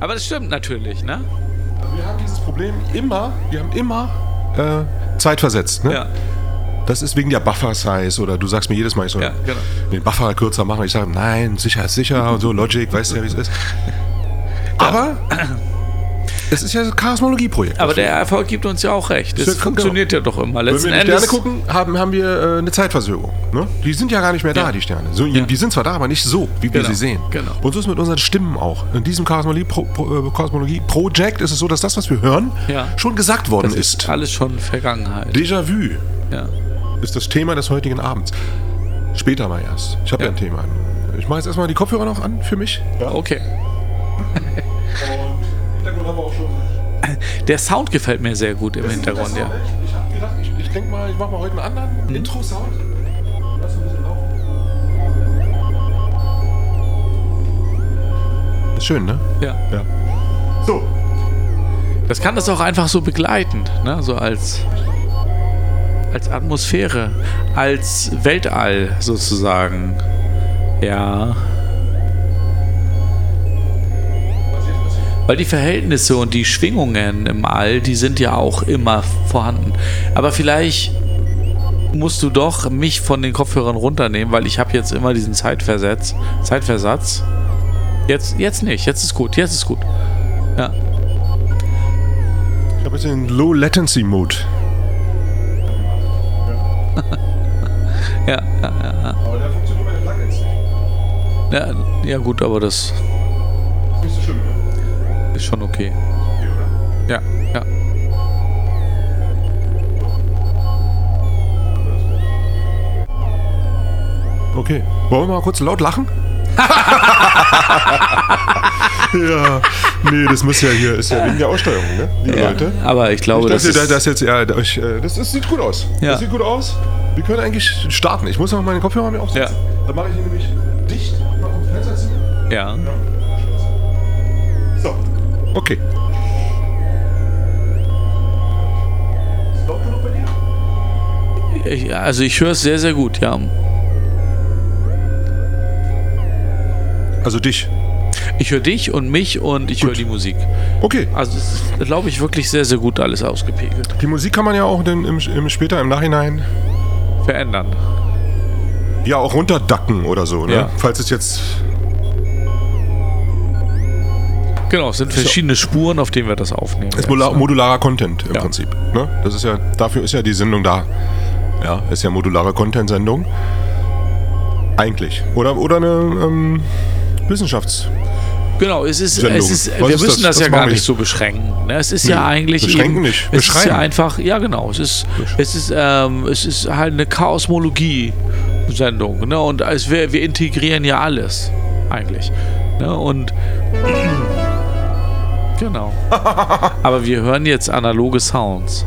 Aber das stimmt natürlich, ne? Wir haben dieses Problem immer, wir haben immer äh, zeitversetzt. Ne? Ja. Das ist wegen der Buffer-Size oder du sagst mir jedes Mal, ich soll Ja, genau. den Buffer kürzer machen. Ich sage, nein, sicher ist sicher und so, Logic, weißt du ja, wie es ist. Aber es ist ja ein Chaosmologie-Projekt. Aber der Erfolg gibt uns ja auch recht. Es funktioniert ja doch immer. Wenn Letzten wir in die. Sterne gucken, haben, haben wir äh, eine Zeitversögerung. Ne? Die sind ja gar nicht mehr da, Ja. die Sterne. So, Ja. Die sind zwar da, aber nicht so, wie wir Genau, sie sehen. genau. Und so ist mit unseren Stimmen auch. In diesem Kosmologie-Projekt ist es so, dass das, was wir hören, Ja. schon gesagt worden das ist. alles schon Vergangenheit. Déjà-vu ist das Thema des heutigen Abends. Später mal erst. Ich habe ja. Ja. ein Thema. Ich mache jetzt erstmal die Kopfhörer noch an für mich. Ja. Okay. Der Sound gefällt mir sehr gut im Hintergrund, ja. Ich habe gedacht, ich, ich denke mal, ich mache mal heute einen anderen Intro-Sound. Lass ein bisschen laufen. Ist schön, ne? ja. Ja. So. Das kann das auch einfach so begleiten, ne? So als, als Atmosphäre, als Weltall sozusagen. Ja. Weil die Verhältnisse und die Schwingungen im All, die sind ja auch immer vorhanden. Aber vielleicht musst du doch mich von den Kopfhörern runternehmen, weil ich habe jetzt immer diesen Zeitversatz. Zeitversatz. Jetzt, jetzt nicht, jetzt ist gut, jetzt ist gut. Ja. Ich habe jetzt den Low Latency Mode. Ja, ja, ja, ja. Aber der funktioniert bei den Plugins nicht. Ja, ja gut, aber das Ist nicht so schlimm? Ist schon okay. Ja, ja. Okay. Wollen wir mal kurz laut lachen? ja, nee, das muss ja hier, ist ja wegen der Aussteuerung, ne? Liebe ja. Leute. Aber ich glaube, Ich das dachte, ist, das jetzt, ja, das, äh, das, das sieht gut aus. Ja. Das sieht gut aus. Wir können eigentlich starten. Ich muss noch meine Kopfhörer mir aufsetzen. Ja. Dann mache ich ihn nämlich dicht, mach ein Fenster zu. ja. So. Okay. Ist laut genug bei dir? Ich, also ich höre es sehr, sehr gut, ja. Also dich. Ich höre dich und mich und ich höre die Musik. Okay. Also es ist, glaube ich, wirklich sehr, sehr gut alles ausgepegelt. Die Musik kann man ja auch dann im, im, später im Nachhinein Verändern. ja auch runterdacken oder so, ne? Ja. Falls es jetzt. Genau, es sind verschiedene Spuren, auf denen wir das aufnehmen. Ist jetzt, ne? modularer Content im Ja. Prinzip. Ne? Das ist ja, dafür ist ja die Sendung da. Ja, ist ja modulare Content-Sendung. Eigentlich. Oder, oder eine ähm, Wissenschafts. Genau, es ist, Sendung. es ist Was wir ist müssen das? das, ja gar nicht so beschränken. Ne? Es ist Nee, ja eigentlich beschränken eben, nicht, Es ist ja einfach, ja genau, es ist, es ist, ähm, es ist halt eine Chaosmologie-Sendung. Ne? Und es, wir, wir integrieren ja alles eigentlich. Ne? Und genau. Aber wir hören jetzt analoge Sounds.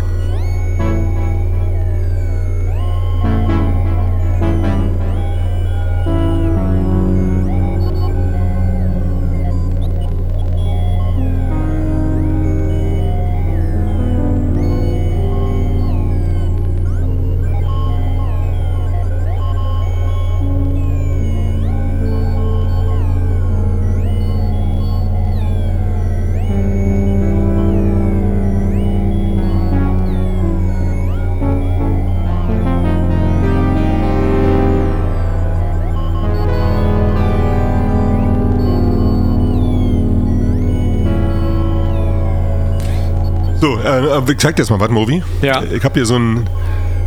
Äh, ich zeig dir jetzt mal was, Movi. Ja. Ich habe hier so ein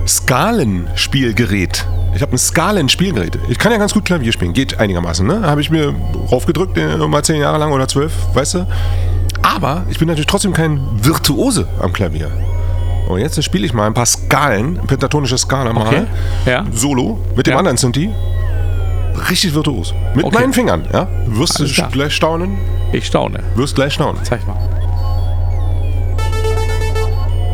Skalenspielgerät. Ich habe ein Skalenspielgerät. Ich kann ja ganz gut Klavier spielen, geht einigermaßen, ne? Habe ich mir raufgedrückt, äh, mal zehn Jahre lang oder zwölf, weißt du? Aber ich bin natürlich trotzdem kein Virtuose am Klavier. Und jetzt spiele ich mal ein paar Skalen, pentatonische Skala mal. Okay. Ja. Solo, mit dem Ja. anderen Sinti. Richtig virtuos. Mit Okay. meinen Fingern, ja? Wirst du Alles klar. gleich staunen? Ich staune. Wirst gleich staunen. Zeig mal.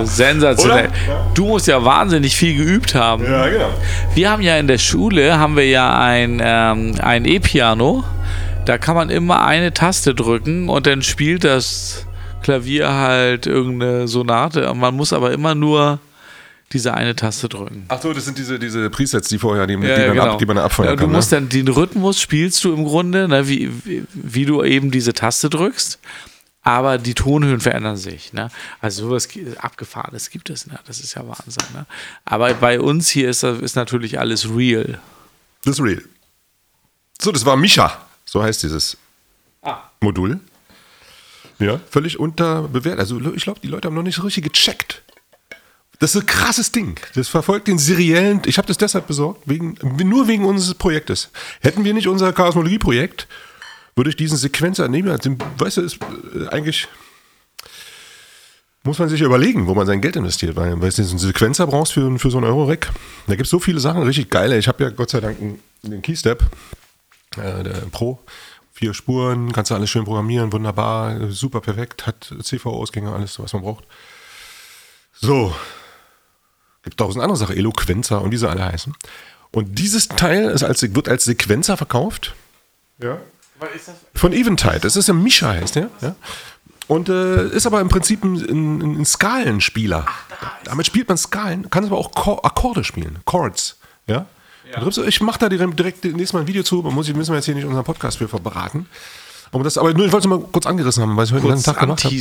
Also sensationell. Oder? Du musst ja wahnsinnig viel geübt haben. Ja, genau. Wir haben ja in der Schule haben wir ja ein, ähm, ein E-Piano. Da kann man immer eine Taste drücken und dann spielt das Klavier halt irgendeine Sonate. Und man muss aber immer nur diese eine Taste drücken. Ach so, das sind diese, diese Presets, die vorher, die, die, Ja, man, genau. ab, die man abfeuern Ja, du kann. musst ne? dann den Rhythmus spielst du im Grunde, ne, wie, wie, wie du eben diese Taste drückst. Aber die Tonhöhen verändern sich. Ne? Also sowas Abgefahrenes gibt es. Ne? Das ist ja Wahnsinn. Ne? Aber bei uns hier ist, das- ist natürlich alles real. Das ist real. So, das war Micha. So heißt dieses Ah. Modul. Ja, völlig unterbewertet. Also ich glaube, die Leute haben noch nicht so richtig gecheckt. Das ist ein krasses Ding. Das verfolgt den seriellen. Ich habe das deshalb besorgt, wegen, nur wegen unseres Projektes. Hätten wir nicht unser Chaosmologie-Projekt, würde ich diesen Sequenzer nehmen. Den, weißt du, ist äh, eigentlich muss man sich überlegen, wo man sein Geld investiert, weil, weil du einen Sequenzer brauchst für, für so einen Euro-Rack. Da gibt es so viele Sachen, richtig geile. Ich habe ja Gott sei Dank den Keystep, äh, der Pro. Vier Spuren, kannst du alles schön programmieren, wunderbar, super perfekt, hat CV-Ausgänge, alles, was man braucht. So, gibt tausend andere Sachen, Eloquenzer und wie sie alle heißen. Und dieses Teil ist als, wird als Sequenzer verkauft. Ja. Von Eventide. Das ist ein Misha, heißt der. Ja. Und äh, ist aber im Prinzip ein, ein, ein Skalenspieler. Damit spielt man Skalen, kann aber auch Ko Akkorde spielen, Chords. Ja. Du- Ich mache da direkt, direkt nächstes Mal ein Video zu, muss ich, müssen wir jetzt hier nicht unseren Podcast für beraten. Aber, das, aber nur, ich wollte es mal kurz angerissen haben, weil ich heute den ganzen Tag gemacht habe.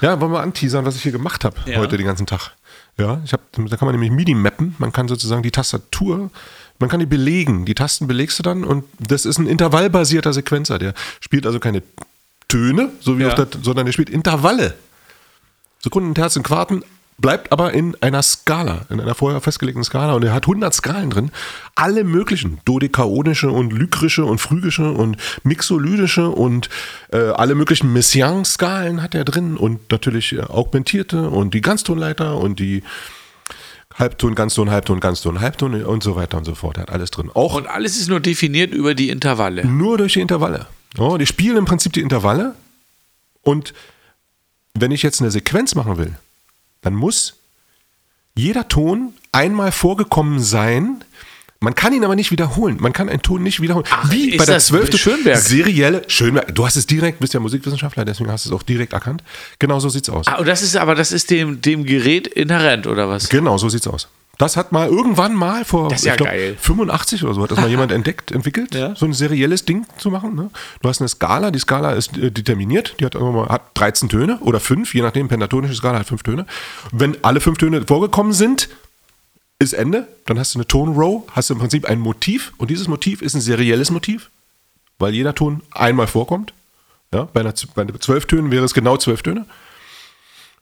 Ja, wollen wir anteasern, was ich hier gemacht habe Ja. heute den ganzen Tag. Ja, ich hab, da kann man nämlich MIDI mappen. Man kann sozusagen die Tastatur, man kann die belegen. Die Tasten belegst du dann und das ist ein intervallbasierter Sequenzer. Der spielt also keine Töne, so wie Ja. der, sondern der spielt Intervalle. Sekunden, Terzen, Quarten, bleibt aber in einer Skala, in einer vorher festgelegten Skala und er hat 100 Skalen drin. Alle möglichen, dodekaonische und lykrische und phrygische und mixolydische und äh, alle möglichen Messiaen-Skalen hat er drin und natürlich äh, augmentierte und die Ganztonleiter und die Halbton, Ganzton, Halbton, Ganzton, Halbton und so weiter und so fort. Er hat alles drin. Auch Und alles ist nur definiert über die Intervalle. nur durch die Intervalle. Oh, die spielen im Prinzip die Intervalle. Und wenn ich jetzt eine Sequenz machen will, dann muss jeder Ton einmal vorgekommen sein. Man kann ihn aber nicht wiederholen. Man kann einen Ton nicht wiederholen. Ach, Wie bei der zwölften Schönberg? serielle Schönberg. Du hast es direkt, bist ja Musikwissenschaftler, deswegen hast du es auch direkt erkannt. Genau so sieht's aus. Ah, und das ist aber das ist dem, dem Gerät inhärent, oder was? Genau, so sieht's aus. Das hat mal irgendwann mal vor ja ich glaub, geil. 85 oder so hat das mal jemand entdeckt, entwickelt, Ja. so ein serielles Ding zu machen. Ne? Du hast eine Skala, die Skala ist äh, determiniert, die hat, mal, hat 13 Töne oder 5, je nachdem, pentatonische Skala hat 5 Töne. Wenn alle 5 Töne vorgekommen sind, ist Ende, dann hast du eine Tonrow, hast du im Prinzip ein Motiv und dieses Motiv ist ein serielles Motiv, weil jeder Ton einmal vorkommt. Ja, bei, einer, bei zwölf Tönen wäre es genau zwölf Töne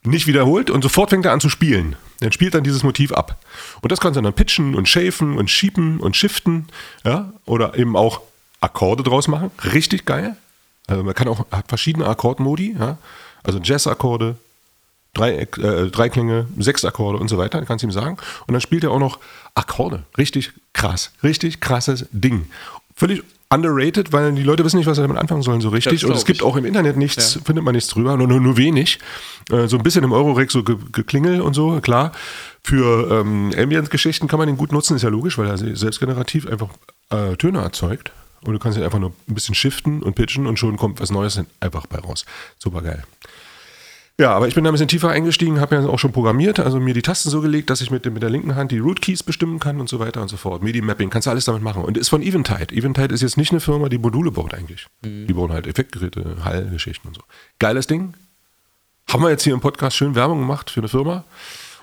nicht wiederholt und sofort fängt er an zu spielen. Dann spielt dann dieses Motiv ab. Und das kannst du dann pitchen und shapen und schiepen und shiften, ja, oder eben auch Akkorde draus machen. Richtig geil. Also man kann auch, hat verschiedene Akkordmodi, ja. Also Jazz-Akkorde, drei, äh, Dreiklänge, Sechsakkorde und so weiter, kannst du ihm sagen. Und dann spielt er auch noch Akkorde. Richtig krass. Richtig krasses Ding. Völlig underrated, weil die Leute wissen nicht, was sie damit anfangen sollen so richtig. und es gibt auch im Internet nichts, findet man nichts drüber, nur, nur, nur wenig. Äh, so ein bisschen im Eurorex so ge geklingel und so, klar. Für ähm, Ambient-Geschichten kann man den gut nutzen, ist ja logisch, weil er se- selbstgenerativ einfach äh, Töne erzeugt. Und du kannst ihn einfach nur ein bisschen shiften und pitchen und schon kommt was Neues einfach bei raus. Super geil. Ja, aber ich bin da ein bisschen tiefer eingestiegen, habe ja auch schon programmiert, also mir die Tasten so gelegt, dass ich mit, mit der linken Hand die Root Keys bestimmen kann und so weiter und so fort. MIDI-Mapping, kannst du alles damit machen. Und ist von Eventide. Eventide ist jetzt nicht eine Firma, die Module baut eigentlich. Die bauen halt Effektgeräte, Hallgeschichten und so. Geiles Ding. Haben wir jetzt hier im Podcast schön Werbung gemacht für eine Firma.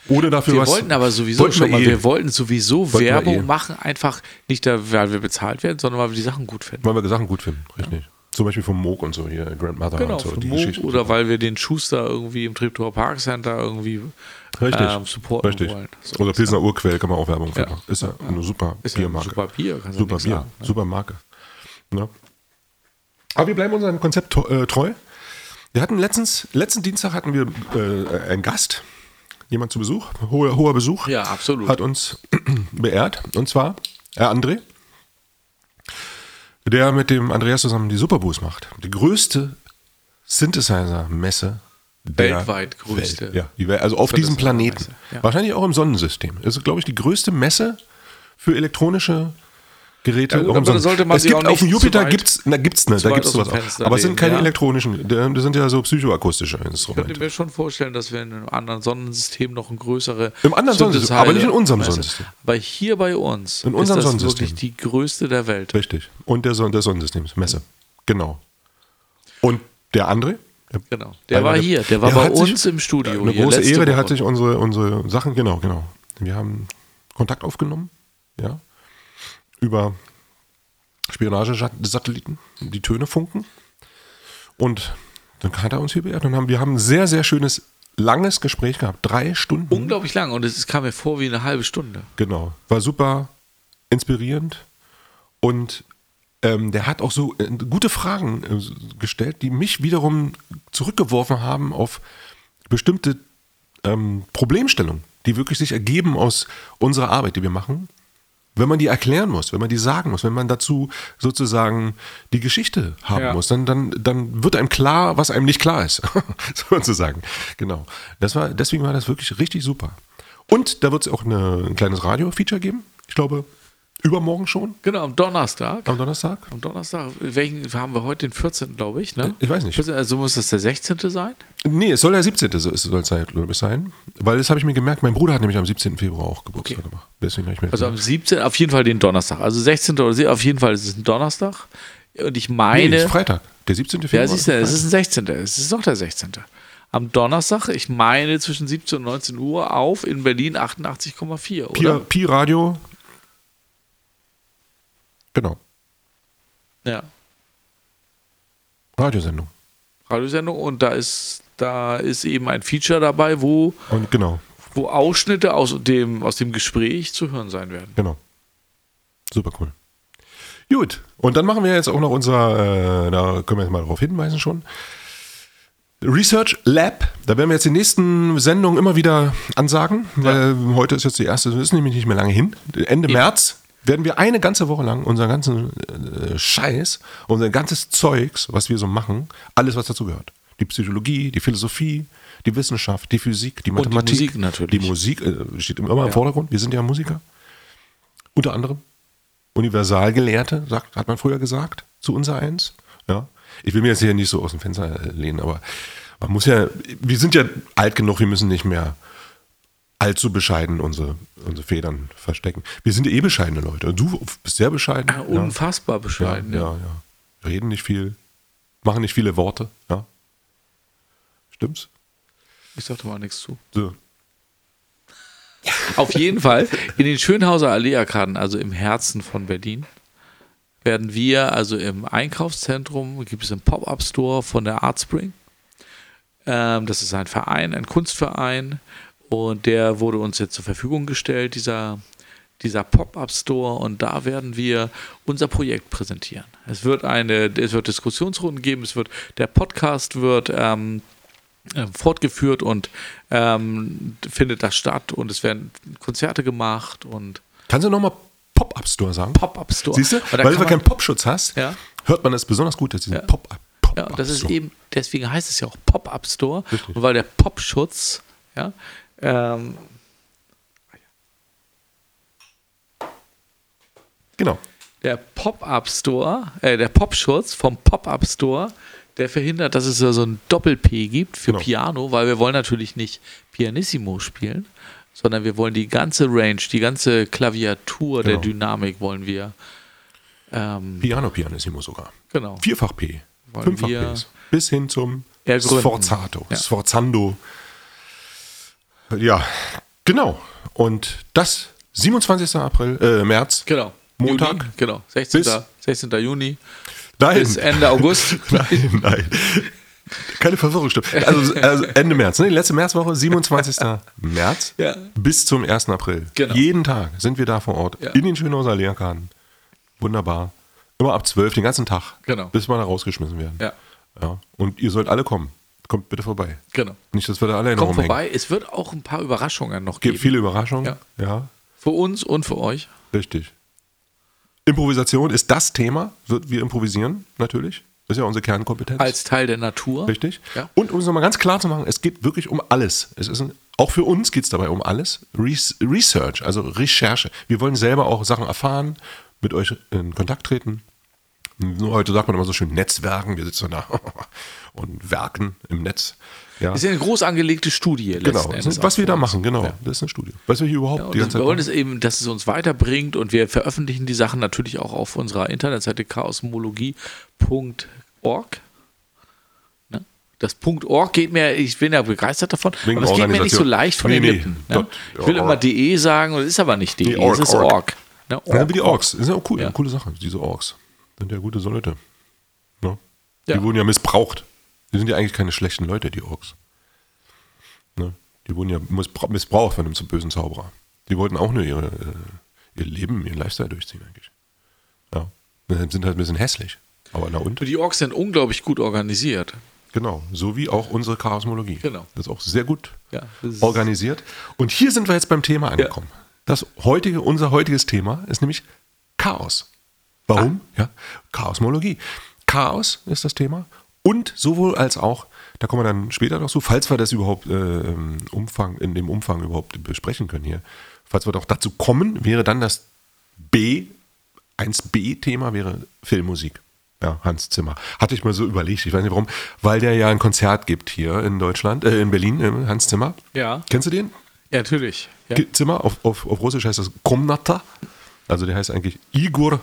Ohne dafür Wir was. wollten aber sowieso Wollten schon wir mal, eh. wir wollten sowieso Wollten wir Werbung eh. machen, einfach nicht, da, weil wir bezahlt werden, sondern weil wir die Sachen gut finden. Weil wir Sachen gut finden, richtig. Zum Beispiel vom Moog und so hier, Grandmother Genau, und so. die Moog oder weil wir den Schuster irgendwie im Treptower Park Center irgendwie Richtig. ähm, supporten Richtig. wollen. So Oder Pilsner Urquell kann man auch Werbung für Ja. machen. Ist ja eine super Ist ja ein Biermarke. super Bier, kannst Super Bier, sagen, ne? super Marke. Ja. Aber wir bleiben unserem Konzept äh, treu. Wir hatten letztens, letzten Dienstag hatten wir äh, einen Gast, jemand zu Besuch, hoher, hoher Besuch. Ja, absolut. Hat uns beehrt. Und zwar Herr André, der mit dem Andreas zusammen die Superboost macht. Die größte Synthesizer-Messe der Weltweit größte. Welt, ja, also auf diesem das Planeten. Ja. Wahrscheinlich auch im Sonnensystem. Es ist, glaube ich, die größte Messe für elektronische Geräte. Ja gut, sollte man es gibt auch auf dem Jupiter na, gibt's ne, da gibt's sowas auch. Aber es sind keine ja. elektronischen, das sind ja so psychoakustische Ich könnte Instrumente. mir schon vorstellen, dass wir in einem anderen Sonnensystem noch ein größere. Im anderen Sonnensystem, aber nicht in unserem Messe- Sonnensystem. Aber hier bei uns In unserem ist das Sonnensystem. wirklich die größte der Welt. Richtig. Und der, Son der Sonnensystemsmesse. Genau. Und der André? Genau. Der war der- hier, der war der bei hat sich- uns im Studio. Eine große Ehre, der Woche. hat sich unsere, unsere Sachen, genau, genau. Wir haben Kontakt aufgenommen, ja, über Spionagesatelliten, die Töne funken. Und dann hat er uns hier beehrt und haben, wir haben ein sehr, sehr schönes, langes Gespräch gehabt. Drei Stunden. unglaublich lang und es kam mir vor wie eine halbe Stunde. Genau. War super inspirierend und ähm, der hat auch so äh, gute Fragen äh, gestellt, die mich wiederum zurückgeworfen haben auf bestimmte ähm, Problemstellungen, die wirklich sich ergeben aus unserer Arbeit, die wir machen. Wenn man die erklären muss, wenn man die sagen muss, wenn man dazu sozusagen die Geschichte haben Ja. muss, dann, dann, dann wird einem klar, was einem nicht klar ist, sozusagen. Genau. Das war, deswegen war das wirklich richtig super. Und da wird es auch eine, ein kleines Radio-Feature geben. Ich glaube, übermorgen schon, Genau, am Donnerstag. am Donnerstag. Am Donnerstag, welchen haben wir heute? Den 14. glaube ich, ne? Ich weiß nicht. 14., Also muss das der 16. sein? Nee, es soll der 17. so- es soll es sein, glaube ich, sein. Weil das habe ich mir gemerkt, mein Bruder hat nämlich am 17. Februar auch Geburtstag Okay. gemacht. Deswegen habe ich mir Also am 17. auf jeden Fall den Donnerstag. Also 16. oder sie- auf jeden Fall ist es ein Donnerstag. Und ich nee, meine. ist Freitag. Der 17. Februar. ja, siehst du, es ist ein 16. Es ist doch der 16. Am Donnerstag, ich meine zwischen 17 und 19 Uhr auf in Berlin 88,4, Pi, oder? Pi Radio. Genau. Ja. Radiosendung. Radiosendung und da ist, da ist eben ein Feature dabei, wo, Und genau, wo Ausschnitte aus dem, aus dem Gespräch zu hören sein werden. genau. Super cool. Gut, und dann machen wir jetzt auch noch unser, äh, da können wir jetzt mal darauf hinweisen schon. Research Lab, da werden wir jetzt die nächsten Sendungen immer wieder ansagen, weil heute ist jetzt die erste, das ist nämlich nicht mehr lange hin. Ende März werden wir eine ganze Woche lang unseren ganzen äh, Scheiß, unser ganzes Zeugs, was wir so machen, alles, was dazu gehört. Die Psychologie, die Philosophie, die Wissenschaft, die Physik, die die Mathematik. Musik natürlich. Die Musik äh, steht immer im Vordergrund. Wir sind ja Musiker. Unter anderem. Universalgelehrte, sagt, hat man früher gesagt, zu unser eins. Ja. Ich will mir jetzt hier nicht so aus dem Fenster lehnen, aber man muss ja, wir sind ja alt genug, wir müssen nicht mehr allzu bescheiden unsere, unsere Federn verstecken. Wir sind ja eh bescheidene Leute. Du bist sehr bescheiden. Ja, unfassbar bescheiden. Ja, Ja, ja, ja. Reden nicht viel, machen nicht viele Worte. Ja. Stimmt's? Ich sagte mal nichts zu. So. Auf jeden Fall in den Schönhauser Allee-Arkaden, also im Herzen von Berlin, werden wir, also im Einkaufszentrum, gibt es einen Pop-Up-Store von der Artspring. Ähm, das ist ein Verein, ein Kunstverein und der wurde uns jetzt zur Verfügung gestellt, dieser, dieser Pop-Up-Store und da werden wir unser Projekt präsentieren. Es wird eine, es wird Diskussionsrunden geben, es wird, der Podcast wird ähm, äh, fortgeführt und ähm, findet das statt und es werden Konzerte gemacht und Kannst du nochmal Pop-Up-Store sagen? Pop-Up-Store. Siehst du? Weil du man- keinen Popschutz hast, Ja. hört man das besonders gut, dass diesen Ja. Pop-Up. Ja, und das ist eben, deswegen heißt es ja auch Pop-Up-Store. Und weil der Popschutz, ja, ähm, Genau. der Pop-Up-Store, äh, der Popschutz vom Pop-Up-Store, der verhindert, dass es so ein Doppel-P gibt für Genau. Piano, weil wir wollen natürlich nicht Pianissimo spielen, sondern wir wollen die ganze Range, die ganze Klaviatur der Genau. Dynamik wollen wir. Ähm, Piano Pianissimo sogar. genau. Vierfach P. Fünffach Ps. Bis hin zum. Sforzato. Ja. Sforzando. Ja, genau. Und das 27. April, äh, März. Genau. Montag. Juni, genau. 16. Bis- 16. Juni Nein. bis Ende August. Nein, nein. Keine Verwirrung, stimmt. Also, also Ende März, ne? Die letzte Märzwoche, 27. März Ja. bis zum 1. April. Genau. Jeden Tag sind wir da vor Ort. Ja. In den Schönhauser Lehrkarten. Wunderbar. Immer ab 12, den ganzen Tag. Genau. Bis wir da rausgeschmissen werden. Ja, Ja. Und ihr sollt alle kommen. Kommt bitte vorbei. genau. Nicht, dass wir da alle in Kommt rumhängen. vorbei. Es wird auch ein paar Überraschungen noch Gibt geben. viele Überraschungen. Ja. ja, Für uns und für euch. richtig. Improvisation ist das Thema. Wir wir improvisieren natürlich. ist ja unsere Kernkompetenz. Als Teil der Natur. Richtig. Ja. Und um es nochmal ganz klar zu machen, es geht wirklich um alles. Es ist ein, auch für uns geht es dabei um alles. Res Research, also Recherche. Wir wollen selber auch Sachen erfahren, mit euch in Kontakt treten. Nur heute sagt man immer so schön Netzwerken. Wir sitzen da und werken im Netz. Ja. Das ist ja eine groß angelegte Studie. Genau, Endes was wir da machen, genau. Ja. Das ist eine Studie. Was wir hier überhaupt Ja, die ganze wir Zeit wollen machen. es eben, dass es uns weiterbringt und wir veröffentlichen die Sachen natürlich auch auf unserer Internetseite chaosmologie.org. Ne? Das .org geht mir, ich bin ja begeistert davon, Wegen aber es geht mir nicht so leicht von Nee, den nee, Lippen. Ne? dort- Ich will org. immer de sagen und es ist aber nicht de, Nee, org, es ist org. org. Ne? Ja, wie die Orks. Das ist ja auch cool, Ja. coole Sache, diese Orks. Sind ja gute Leute. Ne? Ja. Die wurden ja missbraucht. Die sind ja eigentlich keine schlechten Leute, die Orks. Ne? Die wurden ja missbra- missbraucht von einem so bösen Zauberer. Die wollten auch nur ihre, äh, ihr Leben, ihren Lifestyle durchziehen eigentlich. Ja. Die sind halt ein bisschen hässlich. Aber na und? Die Orks sind unglaublich gut organisiert. Genau. So wie auch unsere Chaosmologie. Genau. Das ist auch sehr gut Ja, organisiert. Und hier sind wir jetzt beim Thema angekommen. Das heutige, unser heutiges Thema ist nämlich Chaos. Warum? Ja, Chaosmologie. Chaos ist das Thema und sowohl als auch, da kommen wir dann später noch zu, falls wir das überhaupt äh, im Umfang, in dem Umfang überhaupt besprechen können hier, falls wir doch dazu kommen, wäre dann das B, 1b-Thema wäre Filmmusik. Ja, Hans Zimmer. Hatte ich mal so überlegt, ich weiß nicht warum, weil der ja ein Konzert gibt hier in Deutschland, äh, in Berlin, äh, Hans Zimmer. Ja. Kennst du den? Ja, natürlich. Ja. Zimmer, auf, auf, auf Russisch heißt das Komnata. Also der heißt eigentlich Igor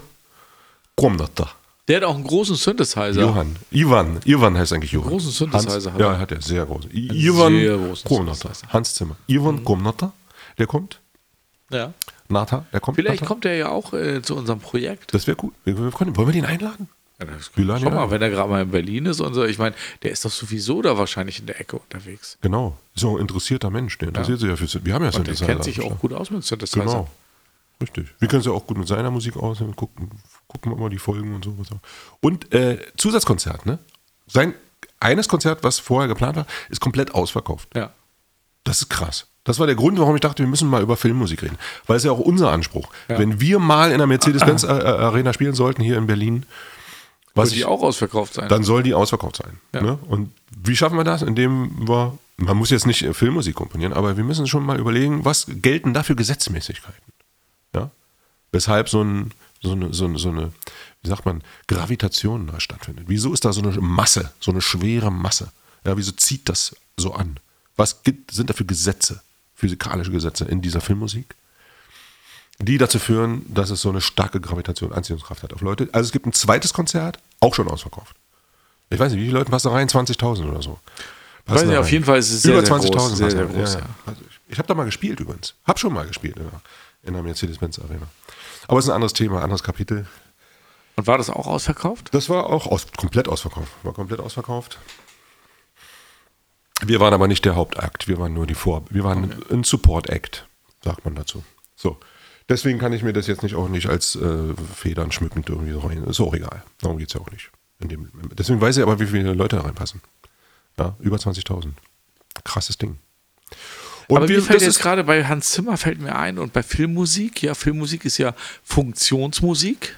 Komnata. Der hat auch einen großen Synthesizer. Johann. Ivan. Ivan heißt eigentlich Johann. Großen Synthesizer Hans, hat Ja, er. hat er. Sehr groß. I- Einen Ivan großen Komnata. Mhm. Hans Zimmer. Ivan Komnata. Der kommt. Ja. Nata. Der kommt. Vielleicht Nata. kommt er ja auch äh, zu unserem Projekt. Das wäre gut. Wir, wir können, wollen wir den einladen? Ja, das, Wir laden schau mal, ein. wenn er gerade mal in Berlin ist und so, ich meine, der ist doch sowieso da wahrscheinlich in der Ecke unterwegs. Genau. So ein interessierter Mensch. Der interessiert sich ja für. Wir haben ja Und der Synthesizer kennt sich auch gut aus mit Synthesizer. Genau. Richtig. Wir können es ja auch gut mit seiner Musik aus. Gucken, gucken wir mal die Folgen und so. Und äh, Zusatzkonzert, ne? Sein eines Konzert, was vorher geplant war, ist komplett ausverkauft. Ja. Das ist krass. Das war der Grund, warum ich dachte, wir müssen mal über Filmmusik reden. Weil es ja auch unser Anspruch. Ja. Wenn wir mal in der Mercedes-Benz äh, äh, Arena spielen sollten, hier in Berlin, was Wird die ich, auch ausverkauft sein? dann soll die ausverkauft sein. Ja. Ne? Und wie schaffen wir das? Indem wir, man muss jetzt nicht äh, Filmmusik komponieren, aber wir müssen schon mal überlegen, was gelten da für Gesetzmäßigkeiten? Weshalb so, ein, so, eine, so, eine, so eine, wie sagt man, Gravitation da stattfindet. Wieso ist da so eine Masse, so eine schwere Masse? Ja, wieso zieht das so an? Was gibt, sind da für Gesetze, physikalische Gesetze in dieser Filmmusik? die dazu führen, dass es so eine starke Gravitation, Anziehungskraft hat auf Leute. Also es gibt ein zweites Konzert, auch schon ausverkauft. Ich weiß nicht, wie viele Leute passen da rein? 20.000 oder so. Weiß Passen nicht, da auf rein. jeden Fall ist es sehr, Über sehr 20.000 groß, sehr, sehr groß, ja, ja. ja. Also ich ich habe da mal gespielt übrigens. Hab schon mal gespielt in der, in der Mercedes-Benz Arena. Aber es ist ein anderes Thema, anderes Kapitel. Und war das auch ausverkauft? Das war auch aus, komplett ausverkauft. War komplett ausverkauft. Wir waren aber nicht der Hauptakt, wir waren nur die Vor. Wir waren ein Support-Act, sagt man dazu. So. Deswegen kann ich mir das jetzt nicht auch nicht als äh, Federn schmückend irgendwie so rein. Ist auch egal. Darum geht es ja auch nicht. Dem, deswegen weiß ich aber, wie viele Leute da reinpassen. Ja, über 20.000. Krasses Ding. Und Aber wir- mir fällt jetzt gerade bei Hans Zimmer fällt mir ein und bei Filmmusik, ja, Filmmusik ist ja Funktionsmusik.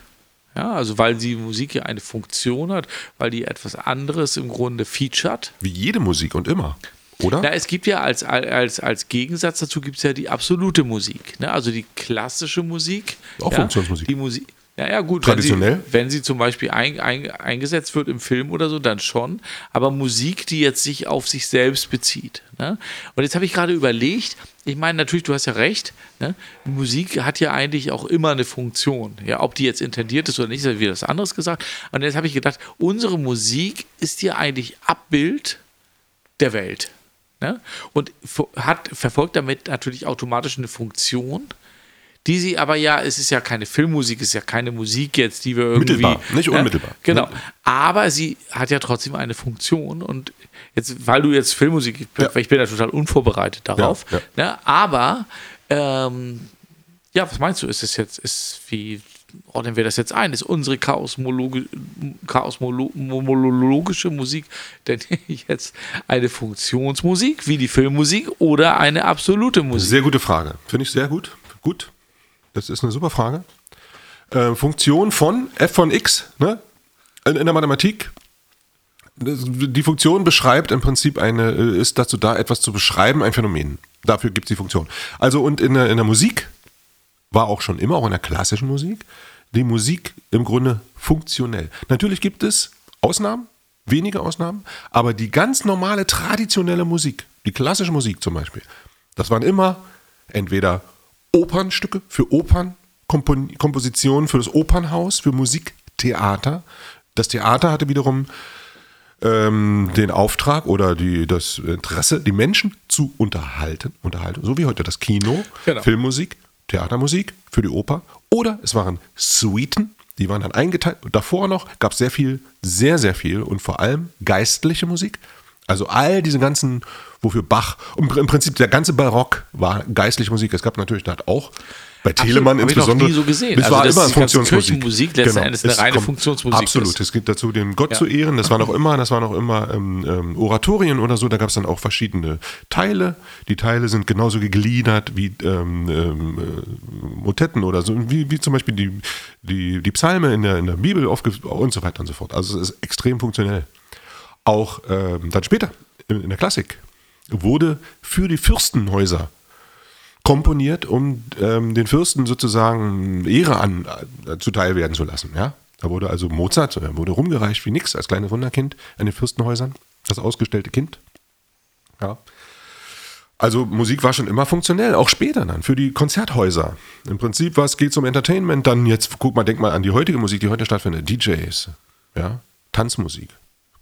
Ja, also weil die Musik ja eine Funktion hat, weil die etwas anderes im Grunde featured. wie jede Musik und immer. Oder? Na, es gibt ja als, als, als Gegensatz dazu gibt es ja die absolute Musik. Ne? Also die klassische Musik. Auch ja, Funktionsmusik. Die Musik. Ja, ja, gut. Traditionell? Wenn sie, wenn sie zum Beispiel ein, ein, eingesetzt wird im Film oder so, dann schon. Aber Musik, die jetzt sich auf sich selbst bezieht. Ne? Und jetzt habe ich gerade überlegt, ich meine, natürlich, du hast ja recht, ne? Musik hat ja eigentlich auch immer eine Funktion. Ja, ob die jetzt intendiert ist oder nicht, ist ja wieder was anderes gesagt. Und jetzt habe ich gedacht, unsere Musik ist ja eigentlich Abbild der Welt. Ne? Und hat, verfolgt damit natürlich automatisch eine Funktion, die sie aber ja, es ist ja keine Filmmusik, es ist ja keine Musik jetzt, die wir irgendwie. Mittelbar, nicht ne? unmittelbar. Genau. Aber sie hat ja trotzdem eine Funktion und jetzt, weil du jetzt Filmmusik, ich bin, Ja. ich bin ja total unvorbereitet darauf, Ja, Ne? aber ähm, ja, was meinst du, ist es jetzt, ist wie ordnen wir das jetzt ein? Ist unsere chaosmologi- chaosmologische Musik denn jetzt eine Funktionsmusik wie die Filmmusik oder eine absolute Musik? Sehr gute Frage. Finde ich sehr gut. Gut. Das ist eine super Frage. Äh, Funktion von f von x, ne? In, in der Mathematik die Funktion beschreibt im Prinzip eine, äh, ist dazu da, etwas zu beschreiben, ein Phänomen. Dafür gibt es die Funktion. Also und in der, in der Musik war auch schon immer, auch in der klassischen Musik, die Musik im Grunde funktionell. Natürlich gibt es Ausnahmen, wenige Ausnahmen, aber die ganz normale traditionelle Musik, die klassische Musik zum Beispiel, das waren immer entweder Opernstücke für Opern, Kompon Kompositionen für das Opernhaus, für Musiktheater. Das Theater hatte wiederum ähm, den Auftrag oder die, das Interesse, die Menschen zu unterhalten, unterhalten, so wie heute das Kino, genau. Filmmusik, Theatermusik für die Oper. Oder es waren Suiten, die waren dann eingeteilt. Davor noch gab es sehr viel, sehr, sehr viel und vor allem geistliche Musik. Also all diese ganzen, wofür Bach, im Prinzip der ganze Barock war geistliche Musik. Es gab natürlich da auch bei Telemann Absolut, insbesondere. Ich noch nie so gesehen. Das also war das immer Funktionsmusik. Kirchenmusik letzten genau. Endes eine reine Funktionsmusik. Absolut. Es geht dazu, den Gott ja. zu ehren. Das waren auch immer, das waren auch immer ähm, ähm, Oratorien oder so. Da gab es dann auch verschiedene Teile. Die Teile sind genauso gegliedert wie ähm, ähm, äh, Motetten oder so, wie, wie zum Beispiel die, die, die Psalme in der, in der Bibel und so weiter und so fort. Also es ist extrem funktionell. Auch ähm, dann später in, in der Klassik wurde für die Fürstenhäuser komponiert, um ähm, den Fürsten sozusagen Ehre an, äh, zuteil werden zu lassen. Ja? Da wurde also Mozart, er wurde rumgereicht wie nix als kleines Wunderkind an den Fürstenhäusern, das ausgestellte Kind. Ja. Also Musik war schon immer funktionell, auch später dann, für die Konzerthäuser. Im Prinzip was geht zum Entertainment, dann jetzt, guck mal, denk mal an die heutige Musik, die heute stattfindet, DJs, ja, Tanzmusik.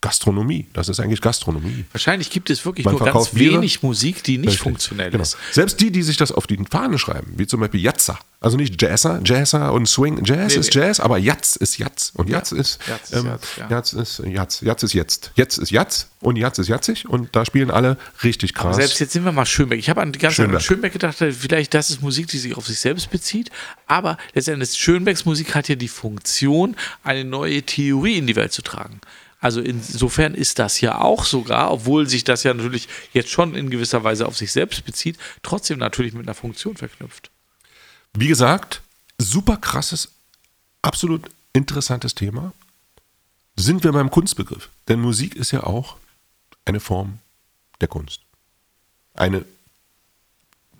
Gastronomie. Das ist eigentlich Gastronomie. Wahrscheinlich gibt es wirklich Man nur ganz wenig Musik, die nicht Richtig. funktionell genau. ist. Selbst die, die sich das auf die Fahne schreiben, wie zum Beispiel Jazzer. Also nicht Jazzer, Jazzer und Swing. Jazz nee, ist nee. Jazz, aber Jazz ist Jazz. Und Jazz ja. ist Jazz, ähm, Jazz, ja. Jazz ist Jazz. Jazz ist jetzt. Jetzt ist Jazz und Jazz ist Jazzig und da spielen alle richtig krass. Aber selbst jetzt sind wir mal Schönberg. Ich habe an die ganze Schönberg. Zeit an Schönberg gedacht, vielleicht das ist Musik, die sich auf sich selbst bezieht. Aber letztendlich Schönbergs Musik hat ja die Funktion, eine neue Theorie in die Welt zu tragen. Also insofern ist das ja auch sogar, obwohl sich das ja natürlich jetzt schon in gewisser Weise auf sich selbst bezieht, trotzdem natürlich mit einer Funktion verknüpft. Wie gesagt, super krasses, absolut interessantes Thema. Sind wir beim Kunstbegriff? Denn Musik ist ja auch eine Form der Kunst. Eine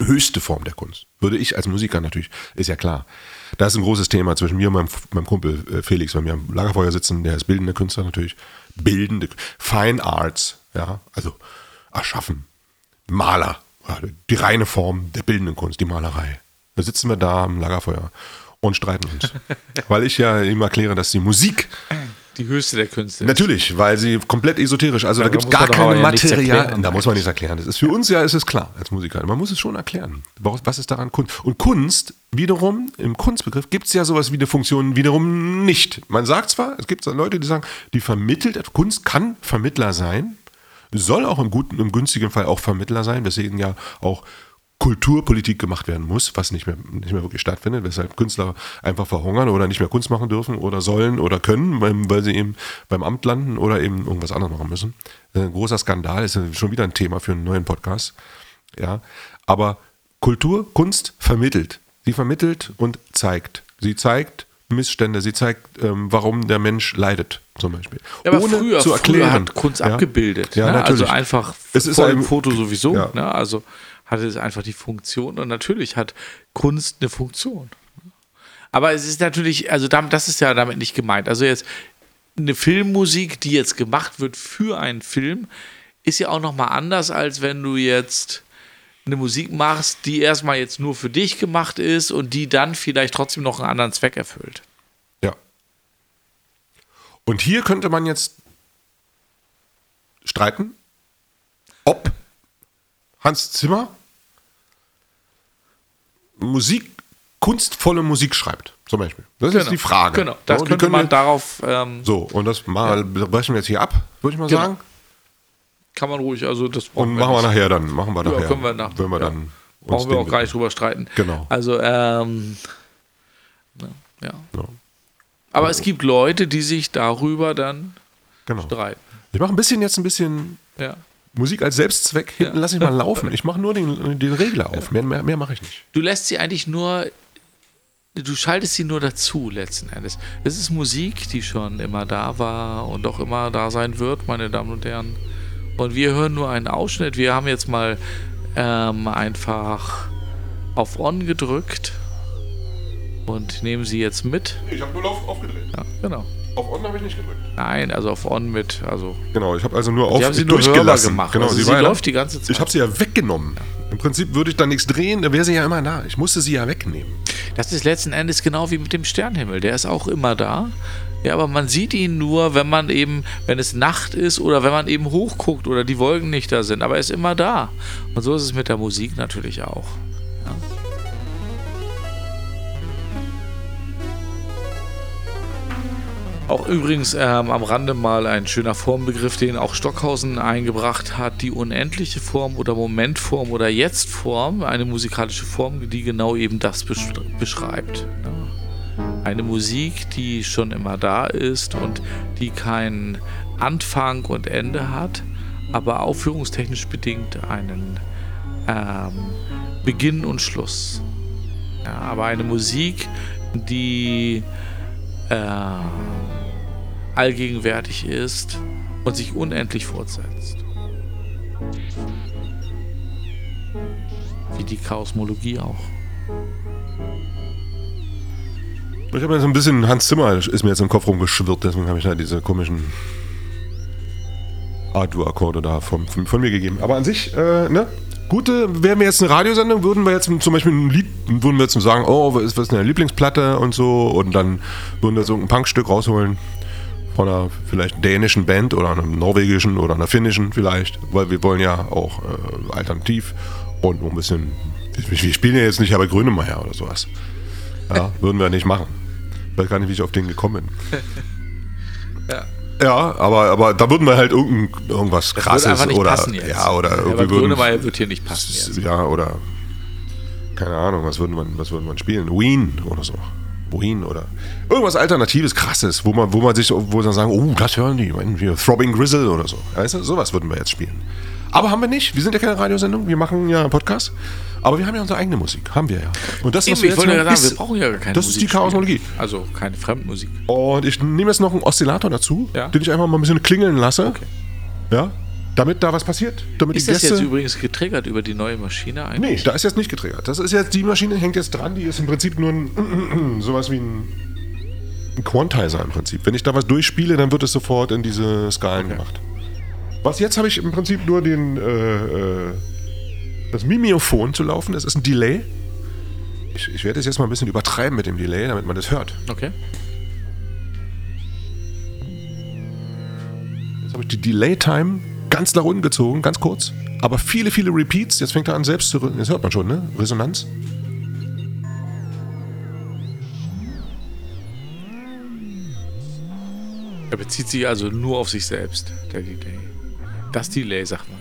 höchste Form der Kunst. Würde ich als Musiker natürlich, ist ja klar. Da ist ein großes Thema zwischen mir und meinem, meinem Kumpel äh, Felix, wenn wir am Lagerfeuer sitzen, der ist bildender Künstler natürlich. Bildende, Fine Arts, ja, also erschaffen. Maler, die reine Form der bildenden Kunst, die Malerei. Da sitzen wir da am Lagerfeuer und streiten uns. Weil ich ja ihm erkläre, dass die Musik die höchste der Künste. Natürlich, weil sie komplett esoterisch, also ja, da gibt es gar keine Materialien. Da muss man nichts erklären. Das ist für uns ja ist es klar als Musiker. Man muss es schon erklären. Was ist daran Kunst? Und Kunst, wiederum, im Kunstbegriff gibt es ja sowas wie eine Funktion wiederum nicht. Man sagt zwar, es gibt Leute, die sagen, die vermittelt, Kunst kann Vermittler sein, soll auch im guten, im günstigen Fall auch Vermittler sein, deswegen ja auch Kulturpolitik gemacht werden muss, was nicht mehr, nicht mehr wirklich stattfindet, weshalb Künstler einfach verhungern oder nicht mehr Kunst machen dürfen oder sollen oder können, weil sie eben beim Amt landen oder eben irgendwas anderes machen müssen. Ein großer Skandal ist schon wieder ein Thema für einen neuen Podcast. Ja, aber Kultur, Kunst vermittelt. Sie vermittelt und zeigt. Sie zeigt Missstände, sie zeigt, ähm, warum der Mensch leidet, zum Beispiel. Ja, aber Ohne früher, zu erklären. Früher hat Kunst ja? abgebildet. Ja, ne? Also einfach es ist ein Foto sowieso. Ne? Also hatte es einfach die Funktion und natürlich hat Kunst eine Funktion. Aber es ist natürlich, also das ist ja damit nicht gemeint. Also jetzt eine Filmmusik, die jetzt gemacht wird für einen Film, ist ja auch nochmal anders, als wenn du jetzt eine Musik machst, die erstmal jetzt nur für dich gemacht ist und die dann vielleicht trotzdem noch einen anderen Zweck erfüllt. Ja. Und hier könnte man jetzt streiten, ob Hans Zimmer Musik, kunstvolle Musik schreibt, zum Beispiel. Das ist genau. jetzt die Frage. Genau, das so, könnte man wir, darauf. Ähm, so, und das mal ja. brechen wir jetzt hier ab, würde ich mal genau. sagen. Kann man ruhig, also das Und machen wir nachher dann, machen wir nachher. Ja, können wir nach, wenn wir ja. dann Brauchen wir auch gar nicht drüber streiten. Genau. Also, ähm, ja. ja. Aber also. es gibt Leute, die sich darüber dann genau. streiten. Ich mache ein bisschen jetzt ein bisschen ja. Musik als Selbstzweck, hinten ja. lasse ich mal laufen. Ich mache nur den, den Regler auf, mehr, mehr, mehr mache ich nicht. Du lässt sie eigentlich nur du schaltest sie nur dazu letzten Endes. Es ist Musik, die schon immer da war und auch immer da sein wird, meine Damen und Herren. Und wir hören nur einen Ausschnitt. Wir haben jetzt mal ähm, einfach auf On gedrückt und nehmen sie jetzt mit. Ich habe nur auf, aufgedreht. Ja, genau. Auf On habe ich nicht gedrückt. Nein, also auf On mit, also Genau, ich habe also nur auf Sie haben sie nur durchgelassen. gemacht. Genau, Also sie sie ja- läuft die ganze Zeit. Ich habe sie ja weggenommen. Im Prinzip würde ich da nichts drehen, da wäre sie ja immer da. Ich musste sie ja wegnehmen. Das ist letzten Endes genau wie mit dem Sternhimmel. Der ist auch immer da. Ja, aber man sieht ihn nur, wenn man eben, wenn es Nacht ist oder wenn man eben hochguckt oder die Wolken nicht da sind. Aber er ist immer da. Und so ist es mit der Musik natürlich auch. Auch übrigens ähm, am Rande mal ein schöner Formbegriff, den auch Stockhausen eingebracht hat, die unendliche Form oder Momentform oder Jetztform, eine musikalische Form, die genau eben das besch beschreibt. Ja. Eine Musik, die schon immer da ist und die keinen Anfang und Ende hat, aber aufführungstechnisch bedingt einen ähm, Beginn und Schluss. Ja, aber eine Musik, die äh, allgegenwärtig ist und sich unendlich fortsetzt. Wie die Chaosmologie auch. Ich habe so ein bisschen Hans Zimmer ist mir jetzt im Kopf rumgeschwirrt, deswegen habe ich da diese komischen A-Dur-Akkorde da von, von, von mir gegeben. Aber an sich, äh, ne? Gute, wären wir jetzt eine Radiosendung, würden wir jetzt zum Beispiel ein Lied, würden wir jetzt sagen, oh, was ist, was ist deine Lieblingsplatte und so, und dann würden wir so ein Punkstück rausholen von einer vielleicht dänischen Band oder einer norwegischen oder einer finnischen vielleicht, weil wir wollen ja auch äh, alternativ und ein bisschen, wir, spielen ja jetzt nicht aber Grönemeyer oder sowas. Ja, würden wir nicht machen. Ich weiß gar nicht, wie ich auf den gekommen bin. Ja. Ja, aber, aber da würden wir halt irgendein, irgendwas Das krasses oder ja oder ja, irgendwie würden, Grönemeyer wird hier nicht passen jetzt. ja oder keine Ahnung, was würden wir was würden wir spielen? Ween oder so. Ween oder irgendwas alternatives krasses, wo man wo man sich wo man sagen, oh, das hören die, wir Throbbing Grizzle oder so. Weißt du, sowas würden wir jetzt spielen. Aber haben wir nicht. Wir sind ja keine Radiosendung, wir machen ja einen Podcast. Aber wir haben ja unsere eigene Musik, haben wir ja. Und das, was Eben, wir ich jetzt wollte ja sagen, wir ist- brauchen ja keine das ist die Musik. Chaosmologie. Also keine Fremdmusik. Und ich nehme jetzt noch einen Oszillator dazu, Ja. den ich einfach mal ein bisschen klingeln lasse. Okay. Ja, damit da was passiert. Damit Ist die das Gäste. jetzt übrigens getriggert über die neue Maschine eigentlich? nee, da ist jetzt nicht getriggert. Das ist jetzt, die Maschine hängt jetzt dran, die ist im Prinzip nur ein, sowas wie ein, ein Quantizer im Prinzip. Wenn ich da was durchspiele, dann wird es sofort in diese Skalen gemacht. Was jetzt habe ich im Prinzip nur den, äh, äh, das Mimeophon zu laufen, das ist ein Delay. Ich, ich werde es jetzt mal ein bisschen übertreiben mit dem Delay, damit man das hört. Okay. Jetzt habe ich die Delay-Time ganz nach unten gezogen, ganz kurz. Aber viele, viele Repeats. Jetzt fängt er an selbst zu... re- Das hört man schon, ne? Resonanz. Er bezieht sich also nur auf sich selbst, der Delay. Das Delay, sagt man,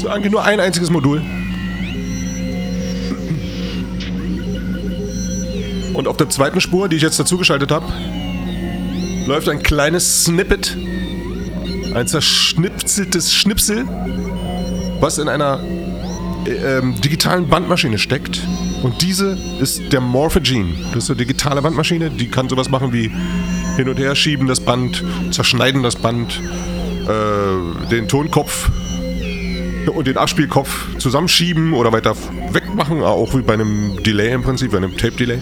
So eigentlich nur ein einziges Modul. Und auf der zweiten Spur, die ich jetzt dazugeschaltet habe, läuft ein kleines Snippet. Ein zerschnipseltes Schnipsel, was in einer äh, ähm, digitalen Bandmaschine steckt. Und diese ist der Morphogene. Das ist eine digitale Bandmaschine, die kann sowas machen wie hin und her schieben das Band, zerschneiden das Band, äh, den Tonkopf und den Abspielkopf zusammenschieben oder weiter wegmachen, auch wie bei einem Delay im Prinzip, bei einem Tape-Delay.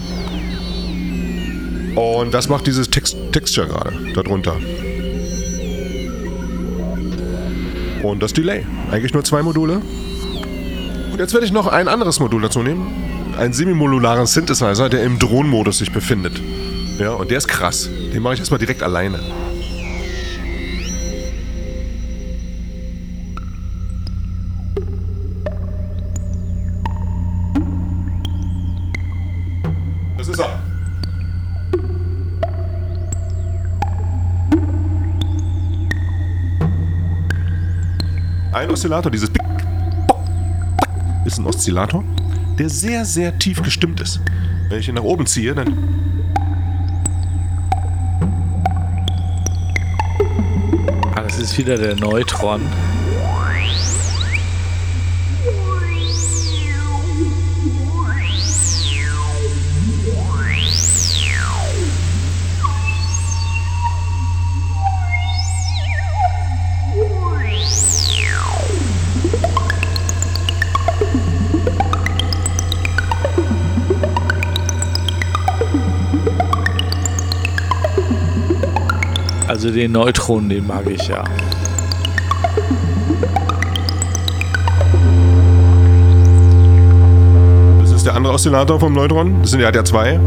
Und das macht dieses Text Texture gerade darunter. Und das Delay. Eigentlich nur zwei Module. Und jetzt werde ich noch ein anderes Modul dazu nehmen. Einen semimodularen Synthesizer, der im Drohnenmodus sich befindet. Ja, und der ist krass. Den mache ich erstmal direkt alleine. Ein Oszillator, dieses Pick, Bock, Tack, ist ein Oszillator, der sehr, sehr tief gestimmt ist. Wenn ich ihn nach oben ziehe, dann Ah, das ist wieder der Neutron. Also den Neutron, den mag ich ja. Das ist der andere Oszillator vom Neutron. Das sind ja der zwei.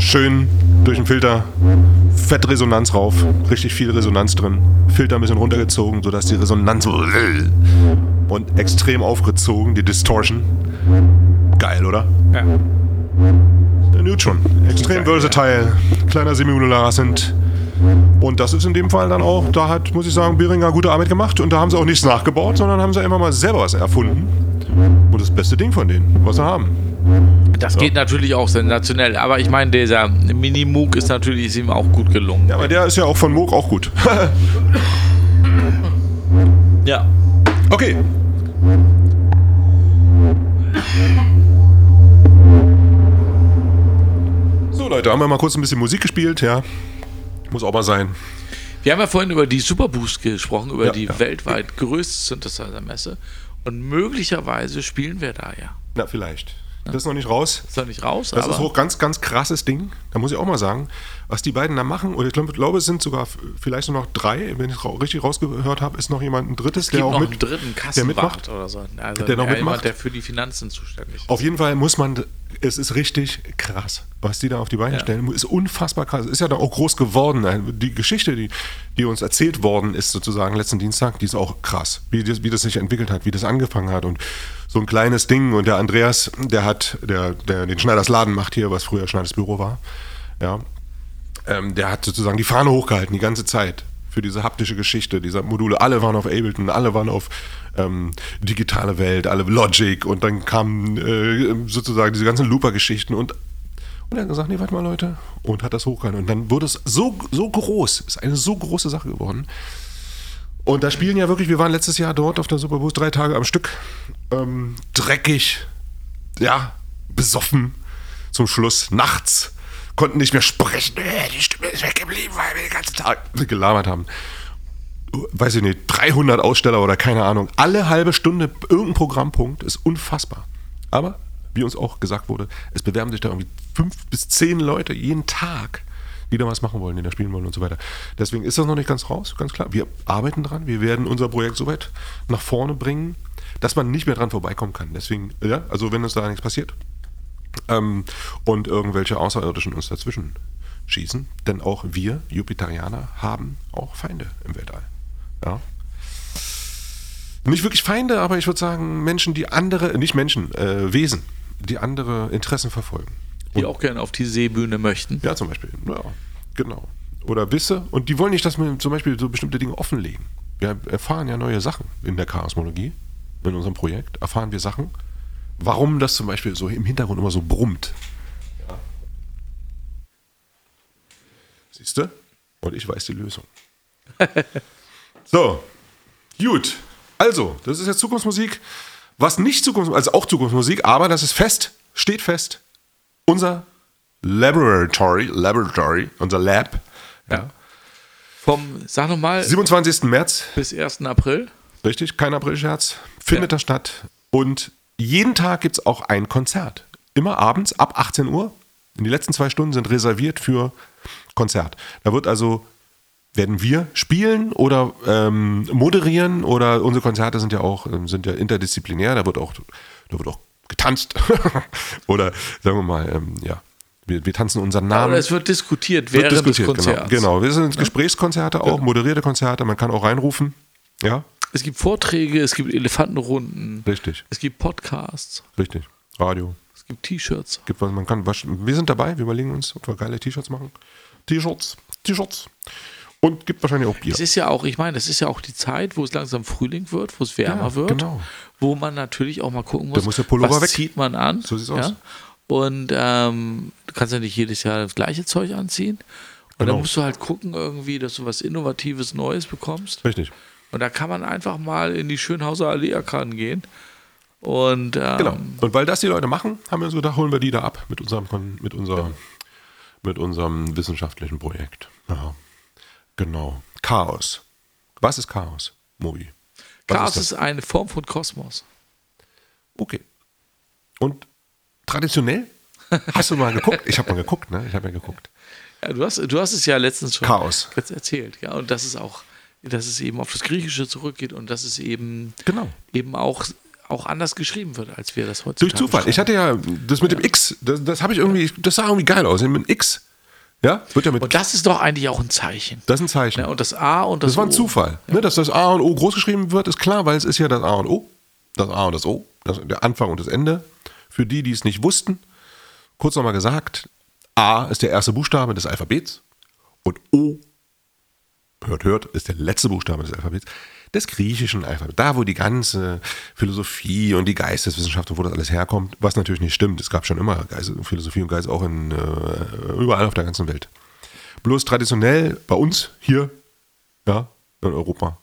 Schön durch den Filter. Fett Resonanz rauf. Richtig viel Resonanz drin. Filter ein bisschen runtergezogen, sodass die Resonanz so und extrem aufgezogen, die Distortion. Geil, oder? ja. Der Neutron. Extrem versatile, kleiner semimodularer sind. Und das ist in dem Fall dann auch, da hat, muss ich sagen, Behringer gute Arbeit gemacht und da haben sie auch nichts nachgebaut, sondern haben sie immer mal selber was erfunden. Und das beste Ding von denen, was sie haben. Das geht natürlich auch sensationell, aber ich meine, dieser Mini-Moog ist natürlich ist ihm auch gut gelungen. Ja, aber der ist ja auch von Moog auch gut. Ja. okay. So Leute, haben wir mal kurz ein bisschen Musik gespielt, ja. Muss auch mal sein. Wir haben ja vorhin über die Superboost gesprochen, über Ja, die ja. weltweit größte Synthesizer-Messe. Und möglicherweise spielen wir da ja. Na, vielleicht. Das ist noch nicht raus. Ist noch nicht raus, Das ist auch ganz, ganz krasses Ding. Da muss ich auch mal sagen, was die beiden da machen. Und ich glaube, es sind sogar vielleicht nur noch drei. Wenn ich richtig rausgehört habe, ist noch jemand ein drittes, es gibt der auch noch mit. einen dritten der mitmacht. Oder so. Also Der noch jemand, mitmacht? der für die Finanzen zuständig ist. Auf jeden Fall muss man, es ist richtig krass, was die da auf die Beine Ja. stellen. Ist unfassbar krass. Ist ja da auch groß geworden. Die Geschichte, die, die uns erzählt worden ist, sozusagen letzten Dienstag, die ist auch krass. Wie das, wie das sich entwickelt hat, wie das angefangen hat. Und so ein kleines Ding. Und der Andreas, der hat, der, der den Schneiders Laden macht hier, was früher Schneiders Büro war. Ja. Ähm, der hat sozusagen die Fahne hochgehalten, die ganze Zeit. Für diese haptische Geschichte dieser Module. Alle waren auf Ableton, alle waren auf ähm, digitale Welt, alle Logic und dann kamen äh, sozusagen diese ganzen Looper-Geschichten und, und er hat gesagt, nee, warte mal Leute, und hat das hochgehalten. Und dann wurde es so, so groß, ist eine so große Sache geworden. Und da spielen ja wirklich, wir waren letztes Jahr dort auf der Superboost drei Tage am Stück, ähm, dreckig, ja, besoffen zum Schluss, nachts, konnten nicht mehr sprechen, Äh, die Stimme ist weggeblieben, weil wir den ganzen Tag gelabert haben. Weiß ich nicht, 300 Aussteller oder keine Ahnung, alle halbe Stunde irgendein Programmpunkt, ist unfassbar. Aber, wie uns auch gesagt wurde, es bewerben sich da irgendwie fünf bis zehn Leute jeden Tag, die da was machen wollen, die da spielen wollen und so weiter. Deswegen ist das noch nicht ganz raus, ganz klar. Wir arbeiten dran, wir werden unser Projekt so weit nach vorne bringen, dass man nicht mehr dran vorbeikommen kann. Deswegen, ja, also wenn uns da nichts passiert ähm, und irgendwelche Außerirdischen uns dazwischen schießen, denn auch wir Jupiterianer haben auch Feinde im Weltall. Ja. Nicht wirklich Feinde, aber ich würde sagen Menschen, die andere, nicht Menschen, äh, Wesen, die andere Interessen verfolgen. Die auch gerne auf die Seebühne möchten. Ja, zum Beispiel. Ja, genau. Oder Wisse. Und die wollen nicht, dass wir zum Beispiel so bestimmte Dinge offenlegen. Wir erfahren ja neue Sachen in der Chaosmologie, in unserem Projekt. Erfahren wir Sachen, warum das zum Beispiel so im Hintergrund immer so brummt. Ja. Siehst du? Und ich weiß die Lösung. so, gut. Also, das ist jetzt Zukunftsmusik. Was nicht Zukunftsmusik, also auch Zukunftsmusik, aber das ist fest, steht fest. Unser Laboratory, Laboratory, unser Lab. Ja. Vom, sag nochmal, 27. März, bis 1. April. richtig, kein Aprilscherz, findet Ja. da statt. Und jeden Tag gibt es auch ein Konzert. Immer abends ab 18 Uhr. Und die letzten zwei Stunden sind reserviert für Konzert. Da wird also, werden wir spielen oder ähm, moderieren oder unsere Konzerte sind ja auch ähm, sind ja interdisziplinär. Da wird auch, da wird auch getanzt. oder sagen wir mal, ähm, ja, wir, wir tanzen unseren Namen. Oder es wird diskutiert Wird während diskutiert, des Konzerts. Genau, genau. Wir sind Gesprächskonzerte auch, moderierte Konzerte, man kann auch reinrufen. Ja, Es gibt Vorträge, es gibt Elefantenrunden, richtig, es gibt Podcasts, richtig. Radio. es gibt T-Shirts. Gibt was, man kann was, wir sind dabei, wir überlegen uns, ob wir geile T-Shirts machen. T-Shirts, T-Shirts. Und gibt wahrscheinlich auch Bier. Es ist ja auch, ich meine, das ist ja auch die Zeit, wo es langsam Frühling wird, wo es wärmer Ja, wird, genau. wo man natürlich auch mal gucken muss, muss der Pullover was weg. zieht man an. So sieht's ja? aus. Und ähm, du kannst ja nicht jedes Jahr das gleiche Zeug anziehen. Und Genau. dann musst du halt gucken irgendwie, dass du was Innovatives, Neues bekommst. Richtig. Und da kann man einfach mal in die Schönhauser Allee erkannt gehen. Und ähm, Genau. Und weil das die Leute machen, haben wir uns gedacht, holen wir die da ab mit unserem, mit unserer, mit unserem wissenschaftlichen Projekt. Ja. Genau. Chaos. Was ist Chaos, Mobi? Was Chaos ist das? ist eine Form von Kosmos. Okay. Und traditionell? Hast du mal geguckt? Ich habe mal geguckt, ne? Ich habe ja geguckt. Ja, du, hast, du hast es ja letztens schon Chaos. erzählt. Ja, und dass es auch, dass es eben auf das Griechische zurückgeht und dass es eben, Genau. eben auch, auch anders geschrieben wird, als wir das heutzutage Durch Zufall. Ich hatte ja das mit dem X, das, das habe ich irgendwie, das sah irgendwie geil aus. Mit dem X, ja, wird ja mit, Und das ist doch eigentlich auch ein Zeichen. das ist ein Zeichen. Ja, und das A und das, Das war ein O. Zufall. Ne, dass das A und O groß geschrieben wird, ist klar, weil es ist ja das A und O. Das A und das O. Das, der Anfang und das Ende. Für die, die es nicht wussten, kurz nochmal gesagt, A ist der erste Buchstabe des Alphabets und O, hört, hört, ist der letzte Buchstabe des Alphabets, des griechischen Alphabets. Da, wo die ganze Philosophie und die Geisteswissenschaft und wo das alles herkommt, was natürlich nicht stimmt. Es gab schon immer Geist, Philosophie und Geist auch in, äh, überall auf der ganzen Welt. Bloß traditionell bei uns hier, ja, in Europa,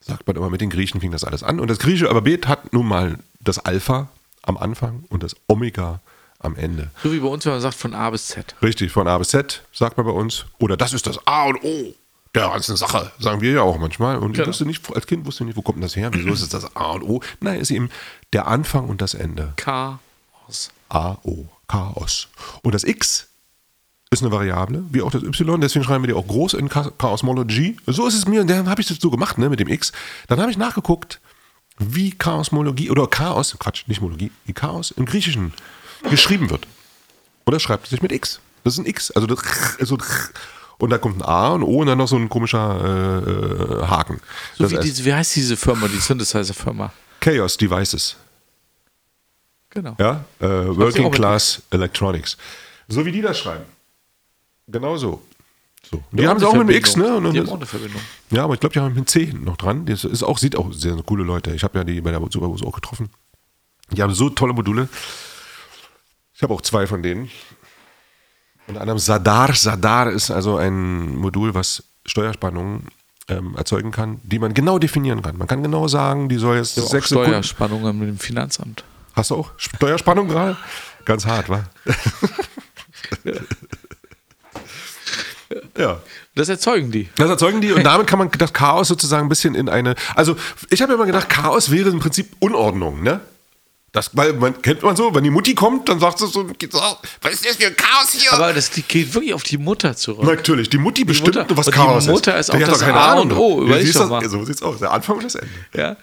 sagt man immer, mit den Griechen fing das alles an. Und das griechische Alphabet hat nun mal das Alpha am Anfang und das Omega am Ende. So wie bei uns, wenn man sagt, von A bis Z. Richtig, von A bis Z, sagt man bei uns. Oder das ist das A und O der ganzen Sache, sagen wir ja auch manchmal. Und ich Genau. wusste nicht, als Kind wusste ich nicht, wo kommt das her? Wieso ist es das A und O? Nein, ist eben der Anfang und das Ende. Chaos. A, O, Chaos. Und das X ist eine Variable, wie auch das Y, deswegen schreiben wir die auch groß in Cha- Chaosmology. So ist es mir, und dann habe ich das so gemacht, ne, mit dem X. Dann habe ich nachgeguckt, wie Chaosmologie oder Chaos, Quatsch, nicht Mologie, wie Chaos im Griechischen geschrieben wird. Und das schreibt sich mit X. Das ist ein X, also das ist so ein und da kommt ein A und O und dann noch so ein komischer äh, äh, Haken. So wie, heißt diese, wie heißt diese Firma, die Synthesizer-Firma? Chaos Devices. Genau. Ja, äh, Working Class Electronics. So wie die das schreiben. Genau so. so. Die Ja, haben es auch mit dem X, ne? Und Die haben auch eine Verbindung. ja, aber ich glaube, die haben mit dem C hinten noch dran. Das ist auch, sieht auch sehr, sehr coole Leute. Ich habe ja die bei der Superbus auch getroffen. Die haben so tolle Module. Ich habe auch zwei von denen. Unter anderem Sadar. Sadar ist also ein Modul, was Steuerspannungen ähm, erzeugen kann, die man genau definieren kann. Man kann genau sagen, die soll jetzt sechs. Steuerspannungen mit dem Finanzamt. Hast du auch Steuerspannung gerade? Ganz hart, wa? ja. Das erzeugen die. Das erzeugen die und damit kann man das Chaos sozusagen ein bisschen in eine. Also, ich habe immer gedacht, Chaos wäre im Prinzip Unordnung, ne? Das, weil man kennt man so, wenn die Mutti kommt, dann sagt sie so, was ist das für ein Chaos hier? Aber das die geht wirklich auf die Mutter zurück. Natürlich, die Mutti bestimmt, Mutter- was und die Chaos Mutter ist Die auch das keine A und O, überleg doch mal. So sieht's aus, der Anfang und das Ende. Ja.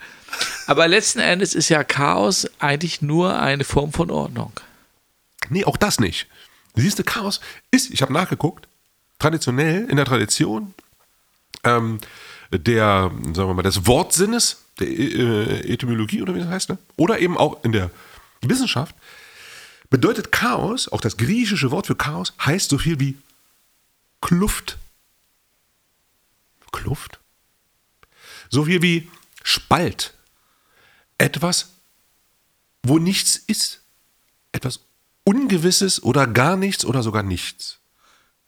Aber letzten Endes ist ja Chaos eigentlich nur eine Form von Ordnung. Nee, auch das nicht. Siehst du, Chaos ist, ich habe nachgeguckt, traditionell in der Tradition ähm, der, sagen wir mal, des Wortsinnes, der äh, Etymologie oder wie das heißt, ne? oder eben auch in der Wissenschaft, bedeutet Chaos, auch das griechische Wort für Chaos, heißt so viel wie Kluft. Kluft? So viel wie Spalt. Etwas, wo nichts ist. Etwas Ungewisses oder gar nichts oder sogar nichts.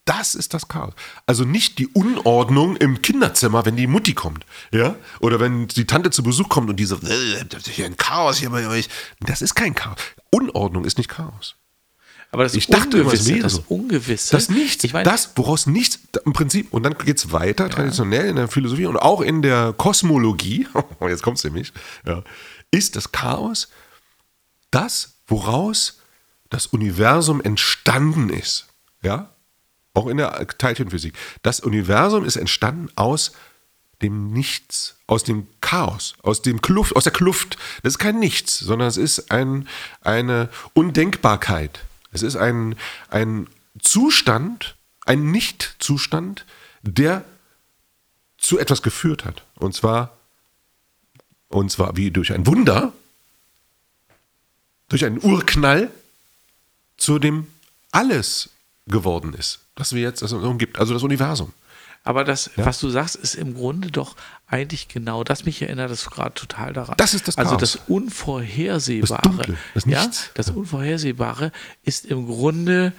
Das ist das Chaos. Also nicht die Unordnung im Kinderzimmer, wenn die Mutti kommt, ja? Oder wenn die Tante zu Besuch kommt und die so, "Äh, das ist hier ein Chaos hier bei euch. Das ist kein Chaos. Unordnung ist nicht Chaos. Aber das Ich dachte immer, es wäre das so. Ungewisse. Das Nichts, Ich meine, das, woraus nichts, im Prinzip, und dann geht es weiter, traditionell in der Philosophie und auch in der Kosmologie, jetzt kommt es nämlich, ja, ist das Chaos das, woraus das Universum entstanden ist. Ja? Auch in der Teilchenphysik. Das Universum ist entstanden aus dem Nichts, aus dem Chaos, aus dem Kluft, aus der Kluft. Das ist kein Nichts, sondern es ist ein, eine Undenkbarkeit. Es ist ein, ein Zustand, ein Nicht-Zustand, der zu etwas geführt hat. Und zwar, und zwar wie durch ein Wunder, durch einen Urknall zu dem alles geworden ist, das wir jetzt das umgibt, also das Universum. aber das, was du sagst, ist im Grunde doch eigentlich genau das. Mich erinnert das gerade total daran. Das ist das Also Chaos. das Unvorhersehbare. Das Dunkle, das ja, das Unvorhersehbare ist im Grunde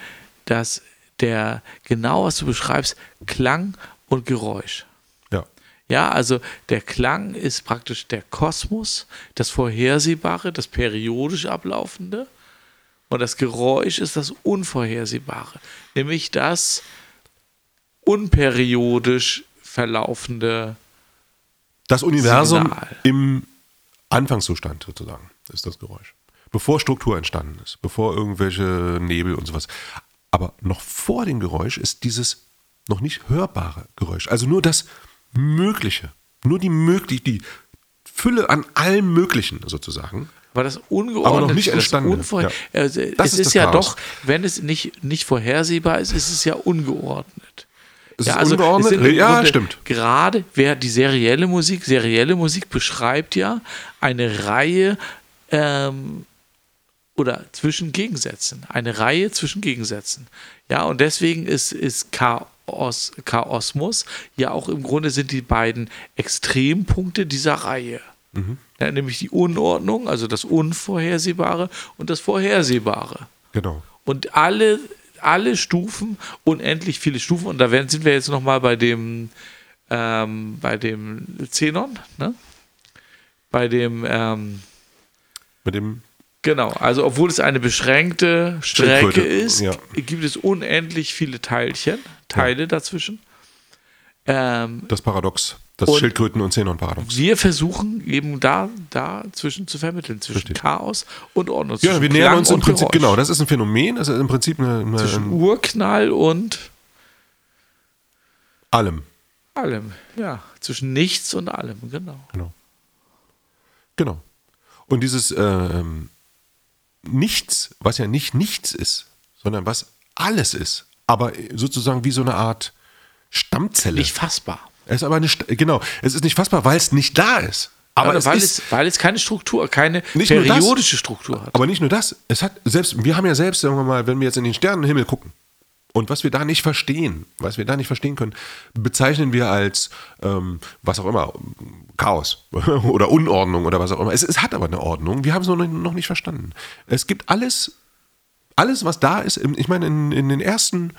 das, der, genau was du beschreibst, Klang und Geräusch. Ja. Ja, also der Klang ist praktisch der Kosmos, das Vorhersehbare, das periodisch ablaufende. Und das Geräusch ist das Unvorhersehbare, nämlich das unperiodisch verlaufende. Das Universum Signal. im Anfangszustand sozusagen ist das Geräusch. Bevor Struktur entstanden ist, bevor irgendwelche Nebel und sowas. Aber noch vor dem Geräusch ist dieses noch nicht hörbare Geräusch. Also nur das Mögliche. Nur die möglich, die Fülle an allem Möglichen sozusagen. Aber das Ungeordnete, Aber noch nicht das entstandene, Unvorher ja. also Das es ist ist, das ja Chaos. doch, wenn es nicht, nicht vorhersehbar ist, ist es ja ungeordnet. Es ja, ist also ungeordnet? es Ja, Grunde stimmt. Gerade wer die serielle Musik, serielle Musik beschreibt ja eine Reihe ähm, oder zwischen Gegensätzen, eine Reihe zwischen Gegensätzen. Ja, und deswegen ist, ist Chaos, Chaosmus ja auch im Grunde sind die beiden Extrempunkte dieser Reihe. Mhm. Ja, nämlich die Unordnung, also das Unvorhersehbare und das Vorhersehbare. Genau. Und alle, alle Stufen, unendlich viele Stufen, und da werden, sind wir jetzt nochmal bei dem, ähm, bei dem Xenon, ne? Bei dem, ähm, Mit dem genau, also obwohl es eine beschränkte Strecke ist, ja. gibt es unendlich viele Teilchen, Teile dazwischen. Ähm, das Paradox, das Und- Schildkröten- und Xenon-Paradox. wir versuchen eben da dazwischen zu vermitteln, zwischen Richtig. Chaos und Ordnung. Ja, zwischen wir nähern uns im Prinzip, Geräusch. genau, das ist ein Phänomen, das ist im Prinzip eine, eine, Zwischen ein, Urknall und allem. allem. Ja, zwischen nichts und allem, genau. Genau. Genau. Und dieses ähm, Nichts, was ja nicht nichts ist, sondern was alles ist, aber sozusagen wie so eine Art Stammzelle. Nicht fassbar. Es ist aber eine, St- genau, es ist nicht fassbar, weil es nicht da ist. Aber es weil, ist, es, weil es keine Struktur, keine Nicht nur das, periodische Struktur hat. aber nicht nur das, es hat selbst, wir haben ja selbst, sagen wir mal, wenn wir jetzt in den Sternenhimmel gucken und was wir da nicht verstehen, was wir da nicht verstehen können, bezeichnen wir als ähm, was auch immer, Chaos oder Unordnung oder was auch immer. Es, es hat aber eine Ordnung, wir haben es noch, nicht- noch nicht verstanden. Es gibt alles, alles, was da ist, ich meine, in, in den ersten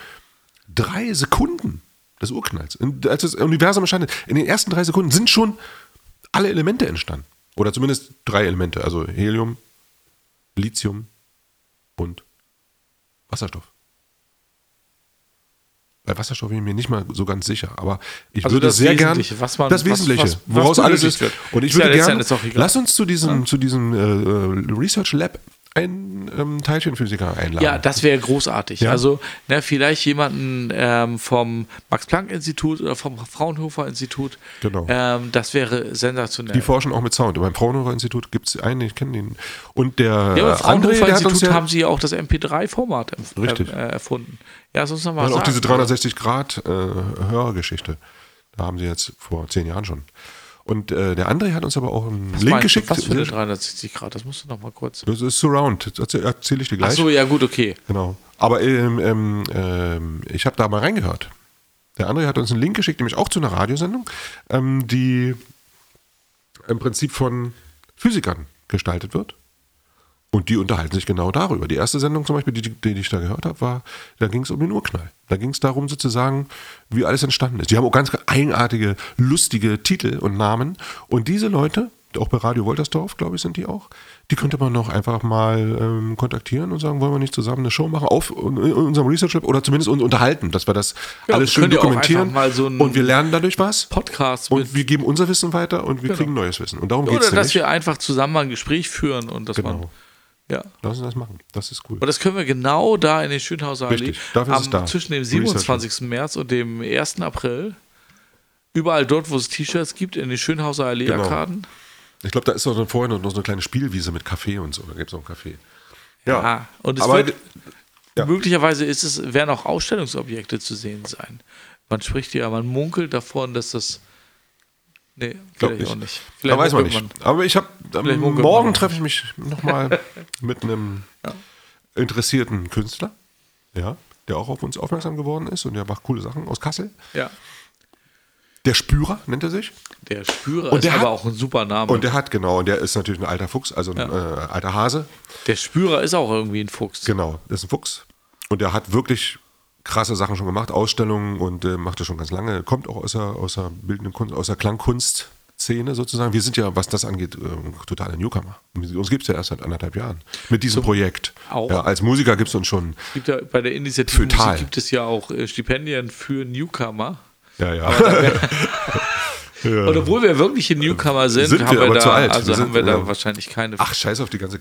drei Sekunden des Urknalls, in, als das Universum ist, in den ersten drei Sekunden sind schon alle Elemente entstanden. Oder zumindest drei Elemente, also Helium, Lithium und Wasserstoff. Bei Wasserstoff bin ich mir nicht mal so ganz sicher, aber ich Also würde das sehr gern was man- das Wesentliche, was- was woraus alles ist. wird. Und ich Ist ja würde gerne, auch egal. lass uns zu diesem, zu diesem äh, äh, Research Lab einen ähm, Teilchenphysiker einladen. Ja, das wäre großartig. Ja. Also ne, vielleicht jemanden ähm, vom Max-Planck-Institut oder vom Fraunhofer-Institut. Genau. Ähm, das wäre sensationell. Die forschen auch mit Sound. Beim Fraunhofer-Institut gibt es einen, ich kenne den. Und der ja, Fraunhofer-Institut ja haben sie ja auch das MP3-Format erf- Richtig. äh, erfunden. Ja, sonst noch mal und auch diese 360 Grad äh, Hörgeschichte. Da haben sie jetzt vor zehn Jahren schon. Und äh, der André hat uns aber auch einen Was Link meinst du? geschickt. Was für eine 360 Grad? Das musst du noch mal kurz. Das ist Surround, das erzähl- erzähle ich dir Ach gleich. so, ja gut, okay. Genau. Aber ähm, ähm, ähm, ich habe da mal reingehört. Der André hat uns einen Link geschickt, nämlich auch zu einer Radiosendung, ähm, die im Prinzip von Physikern gestaltet wird. Und die unterhalten sich genau darüber. Die erste Sendung zum Beispiel, die, die ich da gehört habe, war, da ging es um den Urknall. Da ging es darum sozusagen, wie alles entstanden ist. Die haben auch ganz eigenartige, lustige Titel und Namen. Und diese Leute, auch bei Radio Woltersdorf, glaube ich, sind die auch, die könnte man noch einfach mal ähm, kontaktieren und sagen, wollen wir nicht zusammen eine Show machen auf unserem Research Lab oder zumindest uns unterhalten, dass wir das Ja, alles schön dokumentieren so und wir lernen dadurch was Podcast und wir geben unser Wissen weiter und wir Genau. kriegen neues Wissen. Und darum geht oder es dass nämlich. wir einfach zusammen mal ein Gespräch führen und man Genau. Ja. Lass uns das machen. Das ist cool. Und das können wir genau da in den Schönhauser Allee Richtig, dafür ist es am, da. zwischen dem Research. 27. März und dem 1. April. Überall dort, wo es T-Shirts gibt, in den Schönhauser Allee-Arkaden. Ich glaube, da ist noch so vorher noch so eine kleine Spielwiese mit Kaffee und so. Da gibt es noch einen Kaffee. Ja. Und es aber wird, ja. möglicherweise ist es, werden auch Ausstellungsobjekte zu sehen sein. Man spricht ja, man munkelt davon, dass das. Nee, glaub vielleicht nicht. auch nicht. da Vielleicht weiß man nicht. Aber ich habe munkelt morgen man. treffe ich mich nochmal mit einem interessierten Künstler, ja, der auch auf uns aufmerksam geworden ist und der macht coole Sachen aus Kassel. Ja. Der Spürer nennt er sich. Der Spürer Und ist der aber hat- auch ein super Name. Und der hat, genau, und der ist natürlich ein alter Fuchs, also ein äh, alter Hase. der Spürer ist auch irgendwie ein Fuchs. Genau, das ist ein Fuchs. Und der hat wirklich krasse Sachen schon gemacht, Ausstellungen und äh, macht das schon ganz lange. Kommt auch aus der, aus der bildenden Kunst, aus der Klangkunstszene sozusagen. Wir sind ja, was das angeht, ähm, totale Newcomer. Uns gibt es ja erst seit anderthalb Jahren mit diesem Projekt. auch. Ja, als Musiker gibt es uns schon. Gibt ja, bei der Initiative gibt es ja auch äh, Stipendien für Newcomer. Ja, ja. ja. Und obwohl wir wirkliche Newcomer sind, Sind haben wir wir, da, also Wir haben wir da wahrscheinlich keine. Ach, scheiß auf die ganze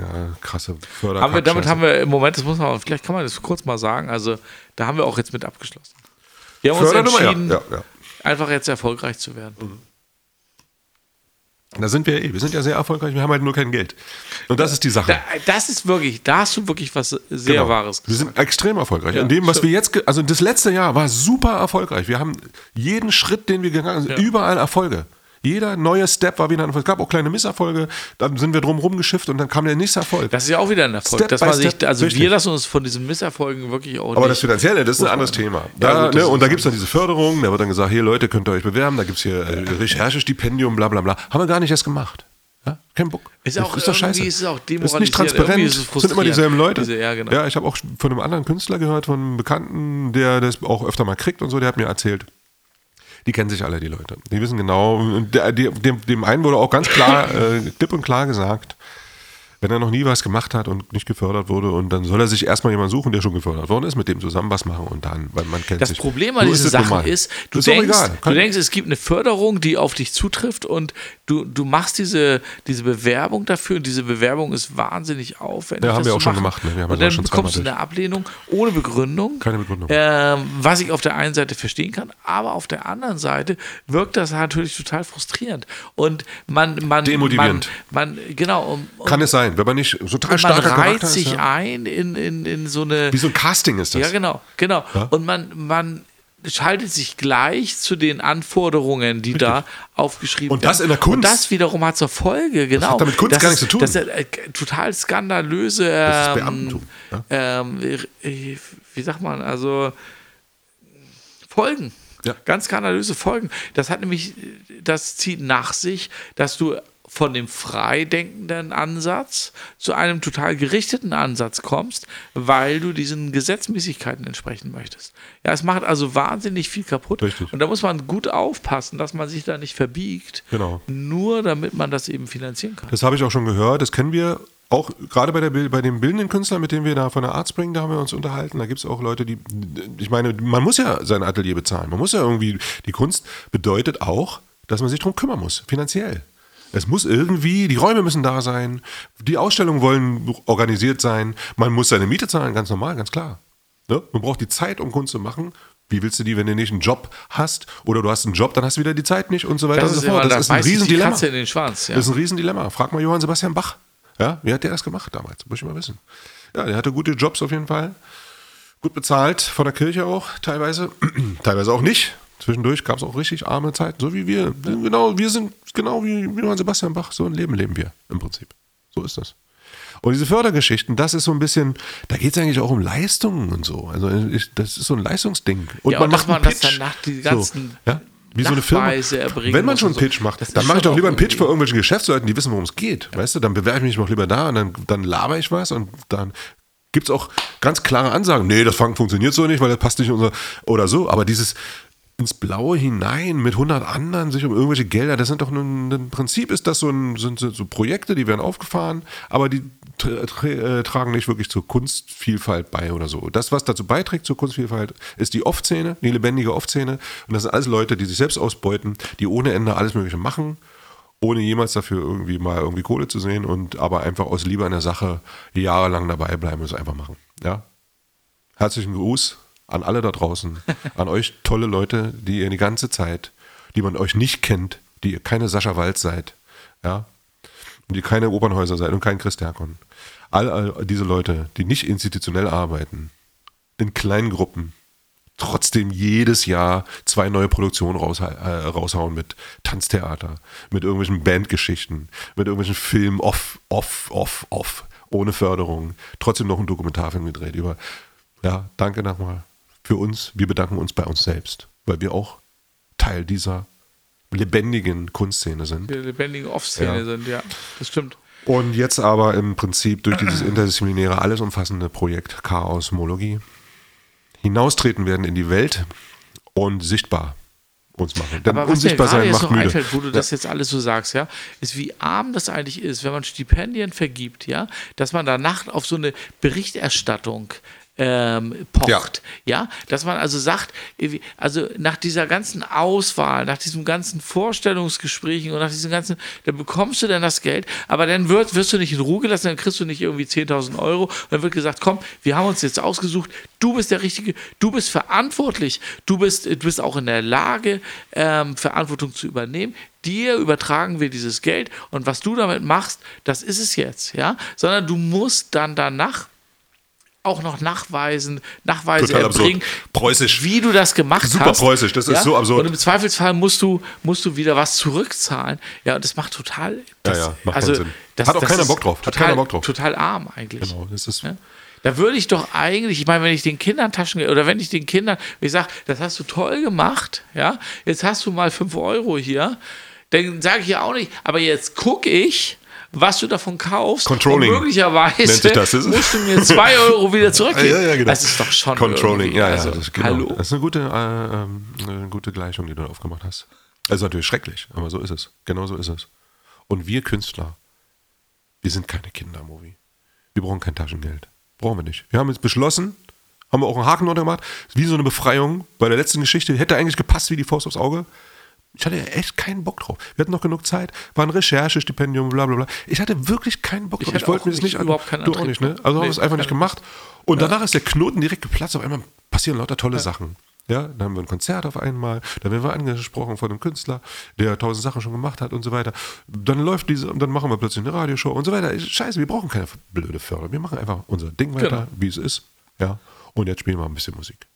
ja, krasse Förder. haben wir, damit haben wir im Moment, das muss man, vielleicht kann man das kurz mal sagen, also da haben wir auch jetzt mit abgeschlossen. Wir haben uns Fördernummer, ja, entschieden, ja, ja. einfach jetzt erfolgreich zu werden. Da sind wir eh. Wir sind ja sehr erfolgreich, wir haben halt nur kein Geld. Und das ist die Sache. Da, das ist wirklich, da hast du wirklich was sehr Genau. Wahres Wir gesagt. sind extrem erfolgreich. Ja, In dem, was stimmt. wir jetzt, also das letzte Jahr war super erfolgreich. Wir haben jeden Schritt, den wir gegangen sind, Ja. überall Erfolge. Jeder neue Step war wieder ein Erfolg. Es gab auch kleine Misserfolge, dann sind wir drum rumgeschifft und dann kam der nächste Erfolg. Das ist ja auch wieder ein Erfolg, Step dass man sich, also richtig. wir lassen uns von diesen Misserfolgen wirklich auch aber das. Finanzielle, das ist ein anderes Thema. Da, Ja, gut, ne, und da gibt es dann diese Förderung, da wird dann gesagt, hier Leute, könnt ihr euch bewerben, da gibt es hier äh, Recherchestipendium, bla bla bla. Haben wir gar nicht erst gemacht. Ja? Kein Bock. Ist Das auch ist doch scheiße. ist es auch ist nicht transparent. Ist es Das sind immer dieselben Leute. Diese- ja, genau. ja, ich habe auch von einem anderen Künstler gehört, von einem Bekannten, der das auch öfter mal kriegt und so, der hat mir erzählt. Die kennen sich alle, die Leute. Die wissen genau. Dem, dem einen wurde auch ganz klar, äh, klipp und klar gesagt, wenn er noch nie was gemacht hat und nicht gefördert wurde, und dann soll er sich erstmal jemanden suchen, der schon gefördert worden ist, mit dem zusammen was machen und dann, weil man kennt Das sich. Problem an diesen Sachen mal. ist, du, ist denkst, du denkst, es gibt eine Förderung, die auf dich zutrifft und du, du machst diese, diese Bewerbung dafür und diese Bewerbung ist wahnsinnig aufwendig. Ja, haben wir auch schon machen. gemacht, ne? Wir haben und dann bekommst du eine Ablehnung ohne Begründung. Keine Begründung. Ähm, was ich auf der einen Seite verstehen kann, aber auf der anderen Seite wirkt das natürlich total frustrierend. Und man, man, Demotivierend. Man, man genau, und, und Kann es sein, wenn man nicht total man starker reiht Charakter ist. sich Ja. ein in, in, in so eine Wie so ein Casting ist das. ja, genau, genau. Ja? Und man, man schaltet sich gleich zu den Anforderungen, die da aufgeschrieben Und das werden. in der Kunst. Und das wiederum hat zur Folge, genau. hat damit Kunst das gar ist- nichts zu tun. Das ist äh, total skandalöse, Das ist ähm, ähm, äh, wie sagt man, also Folgen. Ja. Ganz skandalöse Folgen. Das hat nämlich, das zieht nach sich, dass du von dem freidenkenden Ansatz zu einem total gerichteten Ansatz kommst, weil du diesen Gesetzmäßigkeiten entsprechen möchtest. Ja, es macht also wahnsinnig viel kaputt. Richtig. Und da muss man gut aufpassen, dass man sich da nicht verbiegt, Genau. nur damit man das eben finanzieren kann. Das habe ich auch schon gehört. Das kennen wir auch gerade bei, der, bei dem bildenden Künstler, mit dem wir da von der Art Spring, da haben wir uns unterhalten. Da gibt es auch Leute, die, ich meine, man muss ja sein Atelier bezahlen. Man muss ja irgendwie, die Kunst bedeutet auch, dass man sich darum kümmern muss, finanziell. Es muss irgendwie, die Räume müssen da sein, die Ausstellungen wollen organisiert sein, man muss seine Miete zahlen, ganz normal, ganz klar. Ne? Man braucht die Zeit, um Kunst zu machen. Wie willst du die, wenn du nicht einen Job hast oder du hast einen Job, dann hast du wieder die Zeit nicht und so weiter Das und ist so fort. Das da ist ein Riesendilemma. Katze in den Schwanz. Ja. Das ist ein Riesendilemma. Frag mal Johann Sebastian Bach. Ja, wie hat der das gemacht damals? Muss ich mal wissen. Ja, der hatte gute Jobs auf jeden Fall. Gut bezahlt von der Kirche auch teilweise. teilweise auch nicht. Zwischendurch gab es auch richtig arme Zeiten, so wie wir. Genau, wir sind genau wie Johann Sebastian Bach. So ein Leben leben wir im Prinzip. So ist das. Und diese Fördergeschichten, das ist so ein bisschen, da geht es eigentlich auch um Leistungen und so. Also ich, das ist so ein Leistungsding. Und ja, man macht man einen das Pitch. danach die So, ganzen ja? wie so eine Firma. Erbringen Wenn man schon einen so. Pitch macht, Das dann mache ich doch lieber einen Pitch für irgendwie- irgendwelche Geschäftsleuten, die wissen, worum es geht. Weißt du, dann bewerbe ich mich noch lieber da und dann, dann laber ich was und dann gibt es auch ganz klare Ansagen. Nee, das fun- funktioniert so nicht, weil das passt nicht in unser oder so. Aber dieses ins Blaue hinein mit 100 anderen sich um irgendwelche Gelder, das sind doch nun, im Prinzip ist das so, ein, sind so Projekte, die werden aufgefahren, aber die äh, tragen nicht wirklich zur Kunstvielfalt bei oder so. Das, was dazu beiträgt zur Kunstvielfalt, ist die Off-Szene, die lebendige Off-Szene. Und das sind alles Leute, die sich selbst ausbeuten, die ohne Ende alles Mögliche machen, ohne jemals dafür irgendwie mal irgendwie Kohle zu sehen und aber einfach aus Liebe an der Sache jahrelang dabei bleiben und es einfach machen. Ja? Herzlichen Gruß an alle da draußen, an euch tolle Leute, die ihr die ganze Zeit, die man euch nicht kennt, die ihr keine Sascha Walz seid, ja, und die keine Opernhäuser seid und kein Chris Terkon. All, all diese Leute, die nicht institutionell arbeiten, in kleinen Gruppen, trotzdem jedes Jahr zwei neue Produktionen raus, äh, raushauen mit Tanztheater, mit irgendwelchen Bandgeschichten, mit irgendwelchen Filmen off, off, off, off, ohne Förderung, trotzdem noch einen Dokumentarfilm gedreht über. Ja, danke nochmal für uns. Wir bedanken uns bei uns selbst, weil wir auch Teil dieser lebendigen Kunstszene sind. Die lebendige Off-Szene Ja. sind, ja. Das stimmt. Und jetzt aber im Prinzip durch dieses interdisziplinäre, alles umfassende Projekt Chaosmologie hinaustreten werden in die Welt und sichtbar uns machen. Denn Aber was mir unsichtbar sein jetzt macht noch müde. einfällt, wo du das jetzt alles so sagst, ja, ist, wie arm das eigentlich ist, wenn man Stipendien vergibt, ja, dass man danach auf so eine Berichterstattung ähm, pocht, ja. dass man also sagt, also nach dieser ganzen Auswahl, nach diesem ganzen Vorstellungsgesprächen und nach diesem ganzen, dann bekommst du dann das Geld, aber dann wird, wirst du nicht in Ruhe gelassen, dann kriegst du nicht irgendwie 10.000 Euro und dann wird gesagt, komm, wir haben uns jetzt ausgesucht, du bist der Richtige, du bist verantwortlich, du bist, du bist auch in der Lage, ähm, Verantwortung zu übernehmen. Dir übertragen wir dieses Geld und was du damit machst, das ist es jetzt, ja. Sondern du musst dann danach auch noch nachweisen, Nachweise Total absurd. erbringen, Preußisch. wie du das gemacht Super hast. preußisch, das ist so absurd. Und im Zweifelsfall musst du, musst du wieder was zurückzahlen. Ja, und das macht total. Das, ja, macht also, Sinn. Das, Hat auch keiner Bock drauf. Hat Total, keiner Bock drauf. Total arm eigentlich. Genau, das ist Ja? Da würde ich doch eigentlich, ich meine, wenn ich den Kindern Taschengeld oder wenn ich den Kindern, wenn ich sage, das hast du toll gemacht, ja, jetzt hast du mal 5 Euro hier, dann sage ich ja auch nicht, aber jetzt gucke ich, was du davon kaufst. Controlling Und möglicherweise das. Musst du mir 2 Euro wieder zurückgeben. Ja, ja, genau. Das ist doch schon Controlling, ja, ja. also, das, ist genau. Hallo. das ist eine gute, äh, ähm, eine gute Gleichung, die du da aufgemacht hast. Also natürlich schrecklich, aber so ist es. Genau so ist es. Und wir Künstler, wir sind keine Kinder, Movi. Wir brauchen kein Taschengeld. Brauchen wir nicht. Wir haben jetzt beschlossen, haben wir auch einen Haken drunter gemacht, wie so eine Befreiung bei der letzten Geschichte. Hätte eigentlich gepasst wie die Faust aufs Auge. Ich hatte ja echt keinen Bock drauf. Wir hatten noch genug Zeit, war ein Recherchestipendium, bla bla bla. Ich hatte wirklich keinen Bock drauf. hatte Ich wollte mir das nicht- an. überhaupt keinen Du auch nicht, ne? Also haben wir Nee, es einfach nicht gemacht. Und danach ist der Knoten direkt geplatzt. Auf einmal passieren lauter tolle Sachen. Ja, dann haben wir ein Konzert auf einmal, dann werden wir angesprochen von einem Künstler, der tausend Sachen schon gemacht hat und so weiter. Dann läuft diese, und dann machen wir plötzlich eine Radioshow und so weiter. Scheiße, wir brauchen keine blöde Förderung. Wir machen einfach unser Ding weiter, Genau. wie es ist. Ja. Und jetzt spielen wir ein bisschen Musik.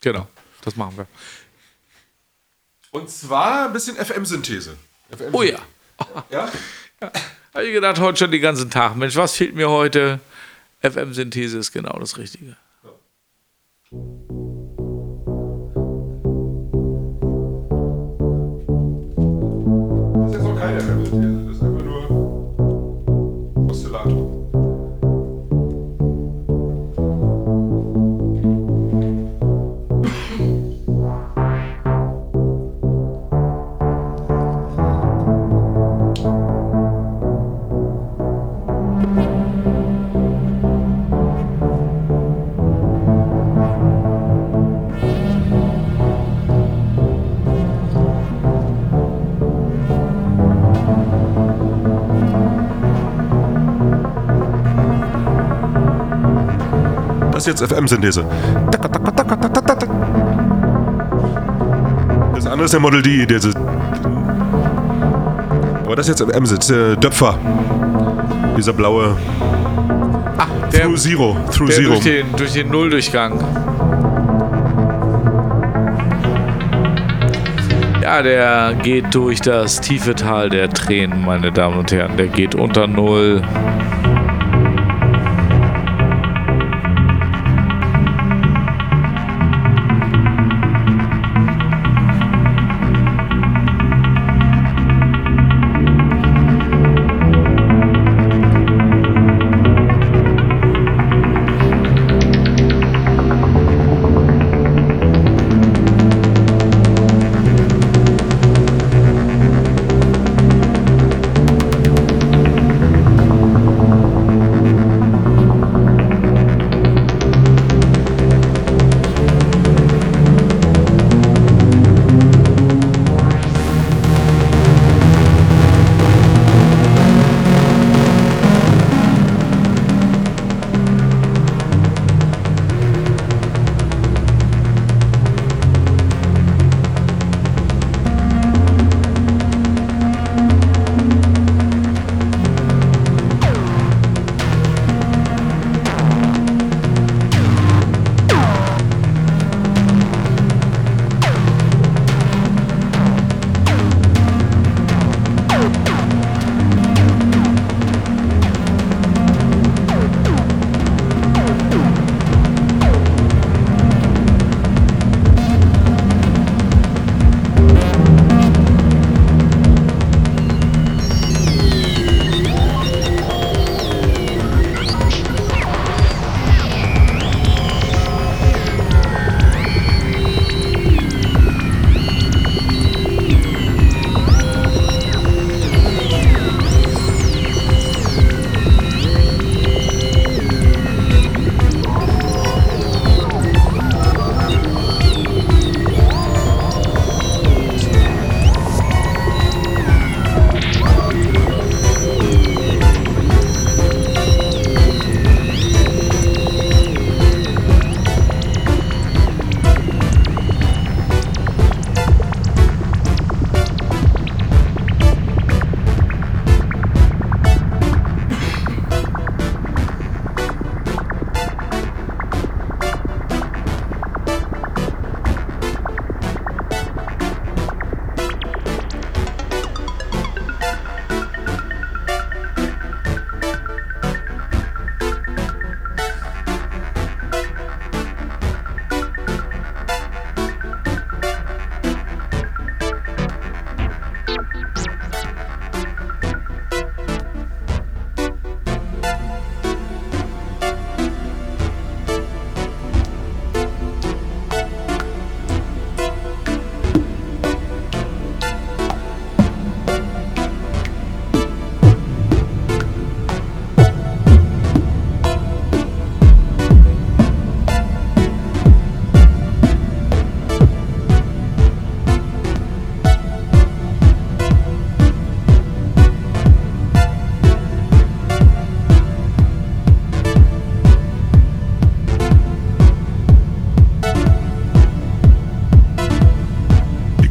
Genau, das machen wir. Und zwar ein bisschen FM-Synthese. FM Oh ja. ja? Habe ich gedacht, heute schon den ganzen Tag. Mensch, was fehlt mir heute? FM-Synthese ist genau das Richtige. Das ist jetzt noch keine FM-Synthese, ist jetzt FM-Synthese. Das andere ist der Model D. Diese aber das ist jetzt FM-Synthese. Döpfer. Dieser blaue Ah, der, Through Zero. Through der Zero. durch, den, durch den Nulldurchgang. Ja, der geht durch das tiefe Tal der Tränen, meine Damen und Herren. Der geht unter Null.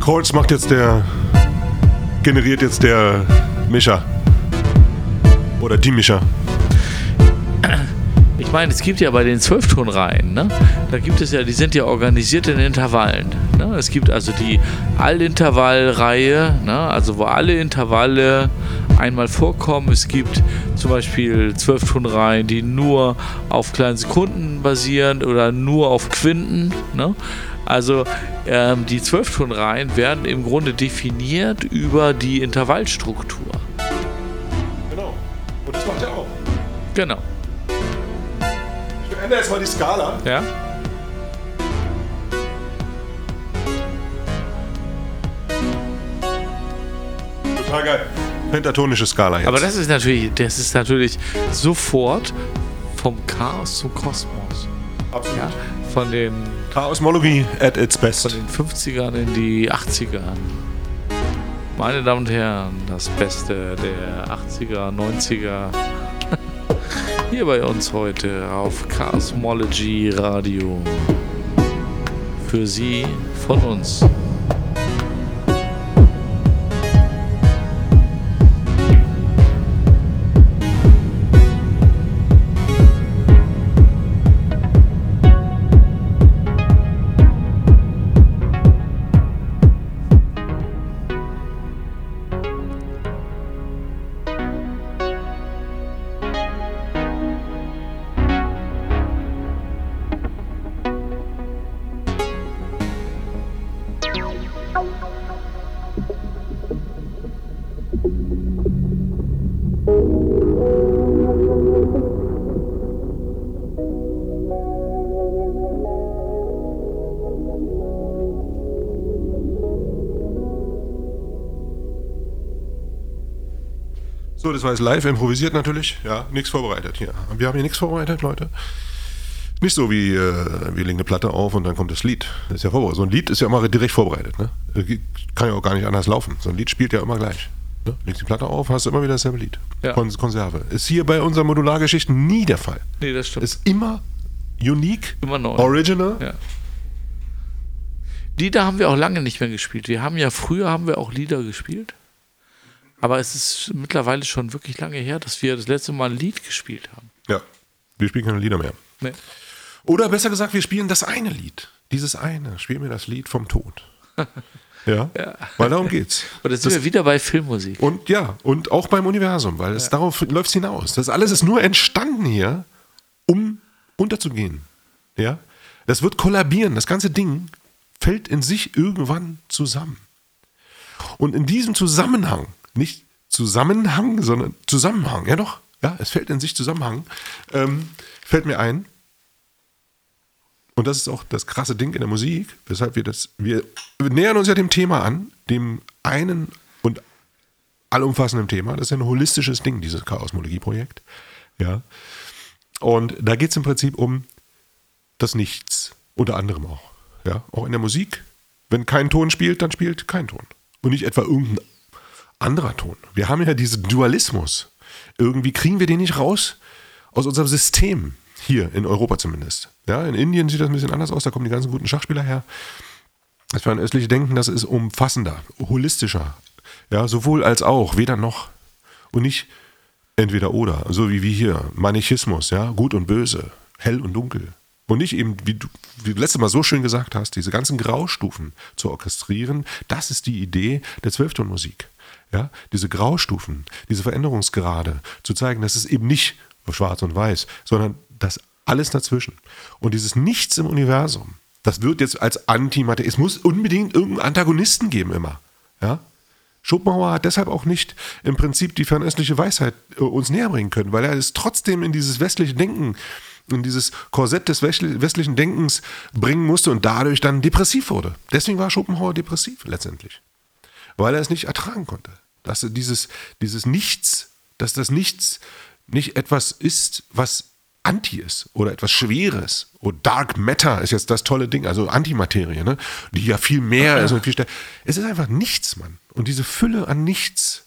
Chords macht jetzt der. generiert jetzt der Mischer. Oder die Mischer. Ich meine, es gibt ja bei den Zwölftonreihen, ne? da gibt es ja, die sind ja organisiert in Intervallen. Ne? Es gibt also die Allintervallreihe, ne? also wo alle Intervalle einmal vorkommen. Es gibt zum Beispiel Zwölftonreihen, die nur auf kleinen Sekunden basieren oder nur auf Quinten. Ne? Also ähm, die Zwölftonreihen werden im Grunde definiert über die Intervallstruktur. Genau. Und das macht er auch. Genau. Ich ändere jetzt mal die Skala. Ja? Total geil. Pentatonische Skala jetzt. Aber das ist natürlich, das ist natürlich sofort vom Chaos zum Kosmos. Absolut. Ja? Von den, Chaosmologie at its von best. den 50ern in die 80er. Meine Damen und Herren, das Beste der 80er, 90er. Hier bei uns heute auf Chaosmology Radio. Für Sie von uns. Jetzt live improvisiert natürlich. Ja, nichts vorbereitet hier. Wir haben hier nichts vorbereitet, Leute. Nicht so wie äh, wir legen eine Platte auf und dann kommt das Lied. Das ist ja vorbereitet. So ein Lied ist ja immer direkt vorbereitet. Ne? Kann ja auch gar nicht anders laufen. So ein Lied spielt ja immer gleich. Ne? Legst die Platte auf, hast du immer wieder dasselbe Lied. Ja. Kon Konserve. Ist hier bei unseren Modulargeschichten nie der Fall. Nee, das stimmt. Ist immer unique, Immer neu. original. Ja. Lieder haben wir auch lange nicht mehr gespielt. Wir haben ja früher haben wir auch Lieder gespielt. Aber es ist mittlerweile schon wirklich lange her, dass wir das letzte Mal ein Lied gespielt haben. Ja. Wir spielen keine Lieder mehr. Nee. Oder besser gesagt, wir spielen das eine Lied. Dieses eine. Spielen wir das Lied vom Tod. Ja. Weil darum geht's. Und jetzt sind wir wieder bei Filmmusik. Und ja, und auch beim Universum, weil es darauf läuft hinaus. Das alles ist nur entstanden hier, um unterzugehen. Ja? Das wird kollabieren. Das ganze Ding fällt in sich irgendwann zusammen. Und in diesem Zusammenhang, nicht Zusammenhang, sondern Zusammenhang, ja doch, ja, es fällt in sich Zusammenhang, ähm, fällt mir ein, und das ist auch das krasse Ding in der Musik, weshalb wir das, wir nähern uns ja dem Thema an, dem einen und allumfassenden Thema. Das ist ja ein holistisches Ding, dieses Chaosmologie-Projekt. Ja. Und da geht es im Prinzip um das Nichts, unter anderem auch. Ja. Auch in der Musik. Wenn kein Ton spielt, dann spielt kein Ton. Und nicht etwa irgendein anderer Ton. Wir haben ja diesen Dualismus. Irgendwie kriegen wir den nicht raus aus unserem System. Hier in Europa zumindest. Ja, in Indien sieht das ein bisschen anders aus, da kommen die ganzen guten Schachspieler her. Das fernöstliche Denken, das ist umfassender, holistischer. Ja, sowohl als auch, weder noch. Und nicht entweder oder, so wie wir hier. Manichismus, ja, gut und böse, hell und dunkel. Und nicht eben, wie du, wie du letztes Mal so schön gesagt hast, diese ganzen Graustufen zu orchestrieren, das ist die Idee der Zwölftonmusik. Ja, diese Graustufen, diese Veränderungsgrade, zu zeigen, dass es eben nicht schwarz und weiß, sondern das alles dazwischen. Und dieses Nichts im Universum, das wird jetzt als Antimaterie, es muss unbedingt irgendeinen Antagonisten geben immer. Ja? Schopenhauer hat deshalb auch nicht im Prinzip die fernöstliche Weisheit äh, uns näher bringen können, weil er es trotzdem in dieses westliche Denken, in dieses Korsett des westl- westlichen Denkens bringen musste und dadurch dann depressiv wurde. Deswegen war Schopenhauer depressiv letztendlich. Weil er es nicht ertragen konnte. Dass er dieses, dieses Nichts, dass das Nichts nicht etwas ist, was Anti ist oder etwas Schweres. Und Dark Matter ist jetzt das tolle Ding, also Antimaterie, ne? die ja viel mehr ist und viel stärker. Es ist einfach nichts, Mann. Und diese Fülle an Nichts,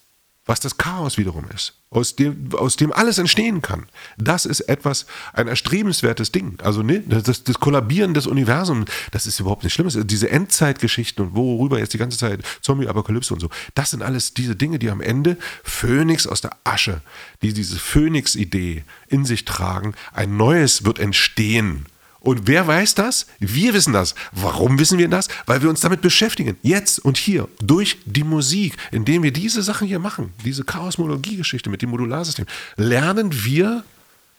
was das Chaos wiederum ist, aus dem, aus dem alles entstehen kann. Das ist etwas, ein erstrebenswertes Ding. Also ne, das, das Kollabieren des Universums, das ist überhaupt nicht schlimm. Diese Endzeitgeschichten und worüber jetzt die ganze Zeit Zombie-Apokalypse und so, das sind alles diese Dinge, die am Ende Phönix aus der Asche, die diese Phönix-Idee in sich tragen. Ein neues wird entstehen. Und wer weiß das? Wir wissen das. Warum wissen wir das? Weil wir uns damit beschäftigen. Jetzt und hier. Durch die Musik. Indem wir diese Sachen hier machen. Diese Chaosmologie-Geschichte mit dem Modularsystem. Lernen wir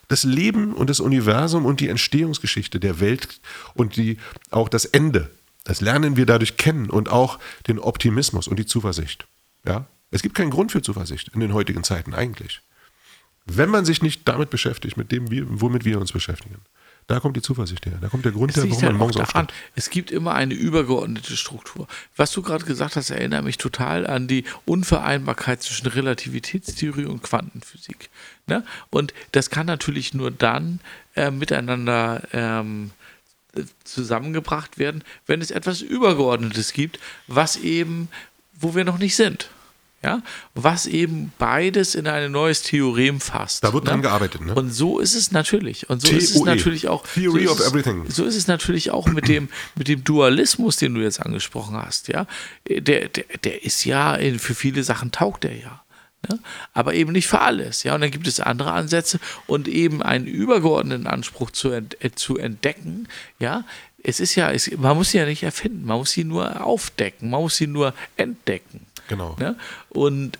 das Leben und das Universum und die Entstehungsgeschichte der Welt und die, auch das Ende. Das lernen wir dadurch kennen und auch den Optimismus und die Zuversicht. Ja? Es gibt keinen Grund für Zuversicht in den heutigen Zeiten eigentlich. Wenn man sich nicht damit beschäftigt, mit dem, womit wir uns beschäftigen. Da kommt die Zuversicht her. Da kommt der Grund her, warum halt man morgens aufsteht. Es gibt immer eine übergeordnete Struktur. Was du gerade gesagt hast, erinnert mich total an die Unvereinbarkeit zwischen Relativitätstheorie und Quantenphysik. Ne? Und das kann natürlich nur dann äh, miteinander ähm, zusammengebracht werden, wenn es etwas Übergeordnetes gibt, was eben, wo wir noch nicht sind ja, was eben beides in ein neues Theorem fasst. Da wird ne? dran gearbeitet, ne? Und so ist es natürlich. Und so ist es natürlich auch. Theory so of everything. So ist es natürlich auch mit dem, mit dem Dualismus, den du jetzt angesprochen hast, ja. Der, der, der ist ja, für viele Sachen taugt der ja. Ne? Aber eben nicht für alles, ja. Und dann gibt es andere Ansätze und eben einen übergeordneten Anspruch zu, ent, äh, zu entdecken, ja. Es ist ja, es, man muss sie ja nicht erfinden, man muss sie nur aufdecken, man muss sie nur entdecken. Genau. Ne? Und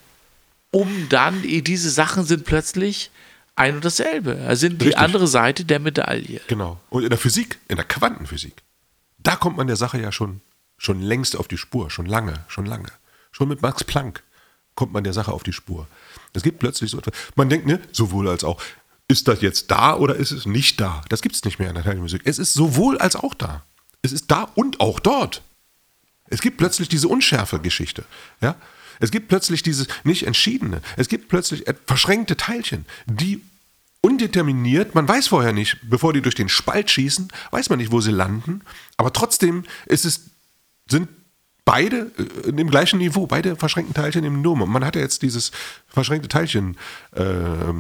um dann, diese Sachen sind plötzlich ein und dasselbe. Also sind die andere Seite der Medaille. Genau. Und in der Physik, in der Quantenphysik, da kommt man der Sache ja schon, schon längst auf die Spur, schon lange, schon lange. Schon mit Max Planck kommt man der Sache auf die Spur. Es gibt plötzlich so etwas. Man denkt, ne, sowohl als auch, ist das jetzt da oder ist es nicht da? Das gibt es nicht mehr in der Teilmusik. Es ist sowohl als auch da. Es ist da und auch dort. Es gibt plötzlich diese Unschärfe-Geschichte. Ja? Es gibt plötzlich dieses nicht entschiedene. Es gibt plötzlich verschränkte Teilchen, die undeterminiert, man weiß vorher nicht, bevor die durch den Spalt schießen, weiß man nicht, wo sie landen, aber trotzdem ist es, sind beide äh, im gleichen Niveau, beide verschränkten Teilchen im Numm. Und man hat ja jetzt dieses verschränkte Teilchen, äh,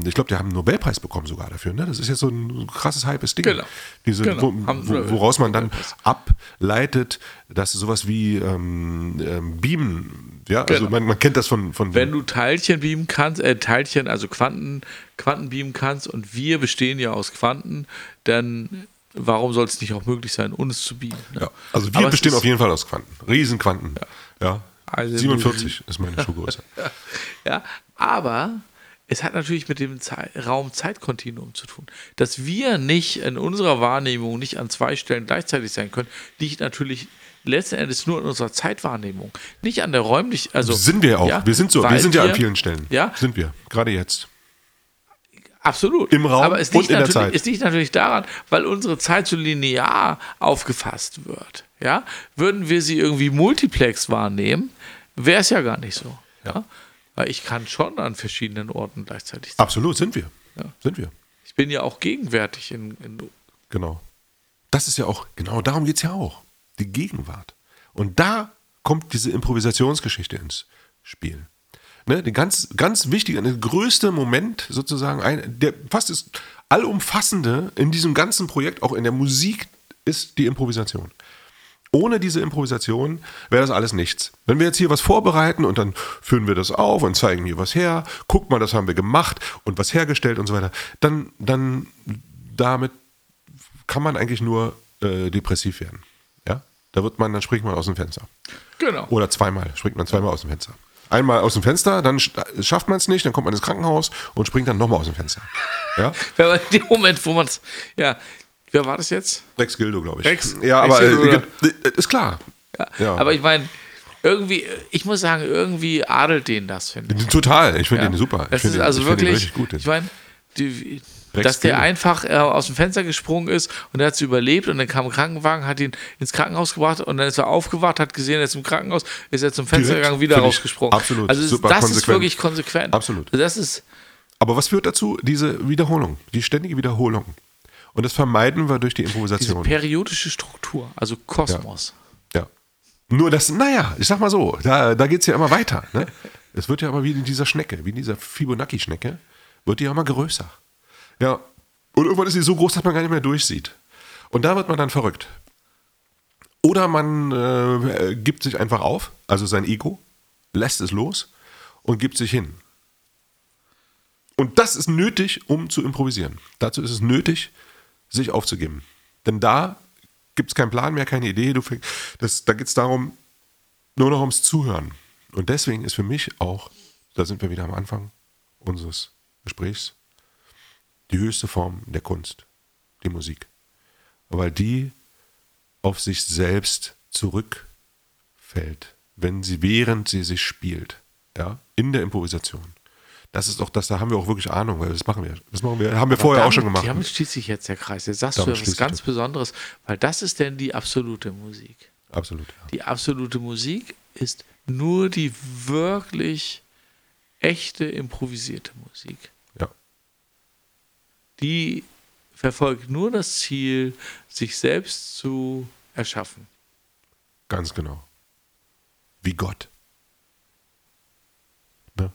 ich glaube, die haben einen Nobelpreis bekommen sogar dafür. Ne? Das ist jetzt so ein krasses, hypes Ding. Genau. Diese, genau. Wo, wo, woraus man dann ableitet, dass sowas wie ähm, ähm, Beamen, ja, also genau. man, man, kennt das von, von Wenn du Teilchen beamen kannst, äh, Teilchen, also Quanten, Quanten beamen kannst und wir bestehen ja aus Quanten, dann warum soll es nicht auch möglich sein, uns zu bieten? Ne? Ja, also wir Aber bestehen auf jeden Fall aus Quanten. Riesenquanten. Ja. ja. Also 47 ist meine Schuhgröße. ja, aber es hat natürlich mit dem Raum-Zeit-Kontinuum zu tun. Dass wir nicht in unserer Wahrnehmung nicht an zwei Stellen gleichzeitig sein können, liegt natürlich letzten Endes nur in unserer Zeitwahrnehmung. Nicht an der räumlichen. Also, sind wir auch. Ja, wir sind so. Wir sind ja an vielen Stellen. Ja. Sind wir. Gerade jetzt. Absolut. Im Raum Aber es liegt, und in der Zeit. es liegt natürlich daran, weil unsere Zeit so linear aufgefasst wird. Ja? Würden wir sie irgendwie multiplex wahrnehmen, wäre es ja gar nicht so. Ja? Weil ich kann schon an verschiedenen Orten gleichzeitig sein. Absolut, sind wir. Ja. Sind wir. Ich bin ja auch gegenwärtig in, in Genau. Das ist ja auch, genau darum geht es ja auch. Die Gegenwart. Und da kommt diese Improvisationsgeschichte ins Spiel. Ne, der ganz, ganz wichtige, der größte Moment sozusagen, ein, der fast ist allumfassende in diesem ganzen Projekt, auch in der Musik, ist die Improvisation. Ohne diese Improvisation wäre das alles nichts. Wenn wir jetzt hier was vorbereiten und dann führen wir das auf und zeigen hier was her, guck mal, das haben wir gemacht und was hergestellt und so weiter, dann, dann damit kann man eigentlich nur äh, depressiv werden. Ja? Da wird man, dann springt man aus dem Fenster. Genau. Oder zweimal, springt man zweimal aus dem Fenster einmal aus dem Fenster, dann schafft man es nicht, dann kommt man ins Krankenhaus und springt dann nochmal aus dem Fenster. Ja? dem Moment, wo man es, ja, wer war das jetzt? Rex Gildo, glaube ich. Rex, ja, Rex aber äh, äh, ist klar. Ja. ja. Aber ich meine, irgendwie, ich muss sagen, irgendwie adelt den das, finde ich. Total, ich finde ja. den super. Das ist den, also wirklich, gut. Ich meine, die, Rex dass der einfach äh, aus dem Fenster gesprungen ist und er hat es überlebt und dann kam ein Krankenwagen, hat ihn ins Krankenhaus gebracht und dann ist er aufgewacht, hat gesehen, er ist im Krankenhaus, ist er zum Fenster Direkt, gegangen, wieder rausgesprungen. Absolut. Also super das konsequent. ist wirklich konsequent. Absolut. Das ist. Aber was führt dazu? Diese Wiederholung, die ständige Wiederholung. Und das vermeiden wir durch die Improvisation. Diese periodische Struktur, also Kosmos. Ja. ja. Nur das, naja, ich sag mal so, da, da geht es ja immer weiter. Ne? Es wird ja aber wie in dieser Schnecke, wie in dieser Fibonacci-Schnecke, wird die ja immer größer. Ja, und irgendwann ist sie so groß, dass man gar nicht mehr durchsieht. Und da wird man dann verrückt. Oder man äh, gibt sich einfach auf, also sein Ego, lässt es los und gibt sich hin. Und das ist nötig, um zu improvisieren. Dazu ist es nötig, sich aufzugeben. Denn da gibt es keinen Plan mehr, keine Idee. Du, das, da geht es darum, nur noch ums Zuhören. Und deswegen ist für mich auch, da sind wir wieder am Anfang unseres Gesprächs, die höchste Form der Kunst, die Musik. Weil die auf sich selbst zurückfällt, wenn sie, während sie sich spielt, ja, in der Improvisation. Das ist doch das, da haben wir auch wirklich Ahnung, weil das machen wir. Das machen wir, haben wir Aber vorher damit, auch schon gemacht. Damit schließt sich jetzt der Kreis. Jetzt sagst Damit du ja was schließt sich ganz der- Besonderes, weil das ist denn die absolute Musik. Absolut. Ja. Die absolute Musik ist nur die wirklich echte improvisierte Musik. ja. Die verfolgt nur das Ziel, sich selbst zu erschaffen. Ganz genau. Wie Gott. Ne?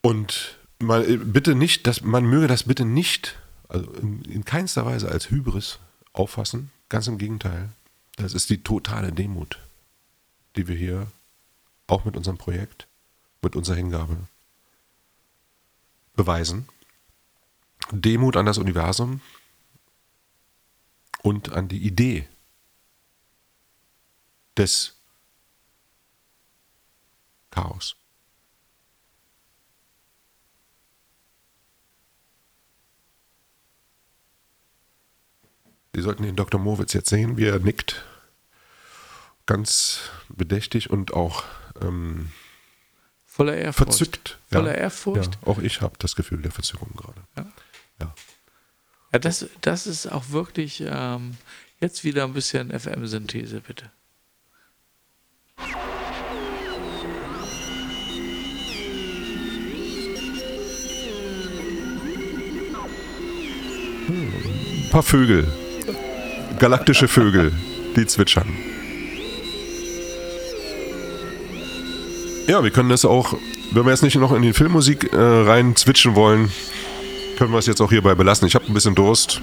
Und mal äh, bitte nicht, dass man möge das bitte nicht, also in, in keinster Weise als Hybris auffassen. Ganz im Gegenteil. Das ist die totale Demut, die wir hier auch mit unserem Projekt, mit unserer Hingabe beweisen. Demut an das Universum und an die Idee des Chaos. Sie sollten den Dr. Mowitz jetzt sehen, wie er nickt. Ganz bedächtig und auch ähm, Voller Ehrfurcht. verzückt. Voller ja. Ehrfurcht. Ja, auch ich habe das Gefühl der Verzückung gerade. Ja. Ja. Ja, das, das ist auch wirklich ähm, jetzt wieder ein bisschen FM-Synthese, bitte. Ein paar Vögel. Galaktische Vögel, die zwitschern. Ja, wir können das auch, wenn wir jetzt nicht noch in die Filmmusik äh, rein zwitschen wollen, können wir es jetzt auch hierbei belassen. Ich habe ein bisschen Durst.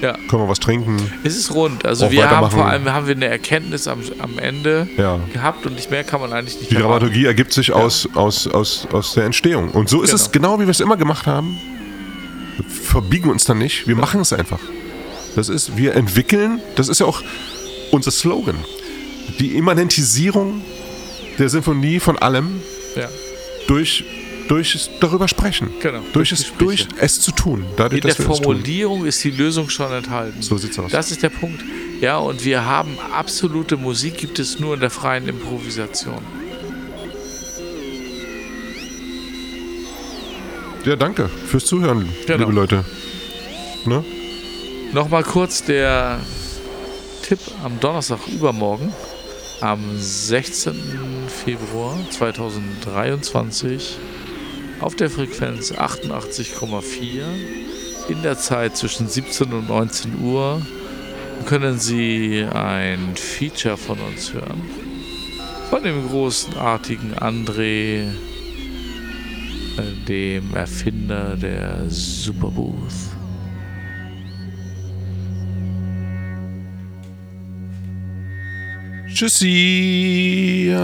Ja. Können wir was trinken? Es ist rund. Also Auch wir haben vor allem haben wir eine Erkenntnis am, am Ende Ja. gehabt und nicht mehr kann man eigentlich nicht Die erwarten. Dramaturgie ergibt sich aus, aus, aus, aus der Entstehung. Und so ist es genau, wie wir es immer gemacht haben. Wir verbiegen uns dann nicht, wir machen es einfach. Das ist, wir entwickeln, das ist ja auch unser Slogan. Die Immanentisierung der Sinfonie von allem Ja. durch, durch es darüber sprechen. Genau, Durch, es, durch es zu tun. Dadurch, In der. Formulierung ist die Lösung schon enthalten. So sieht's aus. Das ist der Punkt. Ja, und wir haben absolute Musik, gibt es nur in der freien Improvisation. Ja, danke fürs Zuhören, Genau. liebe Leute. Ne? Nochmal kurz der Tipp am Donnerstag übermorgen, am 16. Februar 2023 auf der Frequenz 88,4 in der Zeit zwischen 17 und 19 Uhr können Sie ein Feature von uns hören. Von dem großartigen André, äh, dem Erfinder der Superbooth. Tschüssi.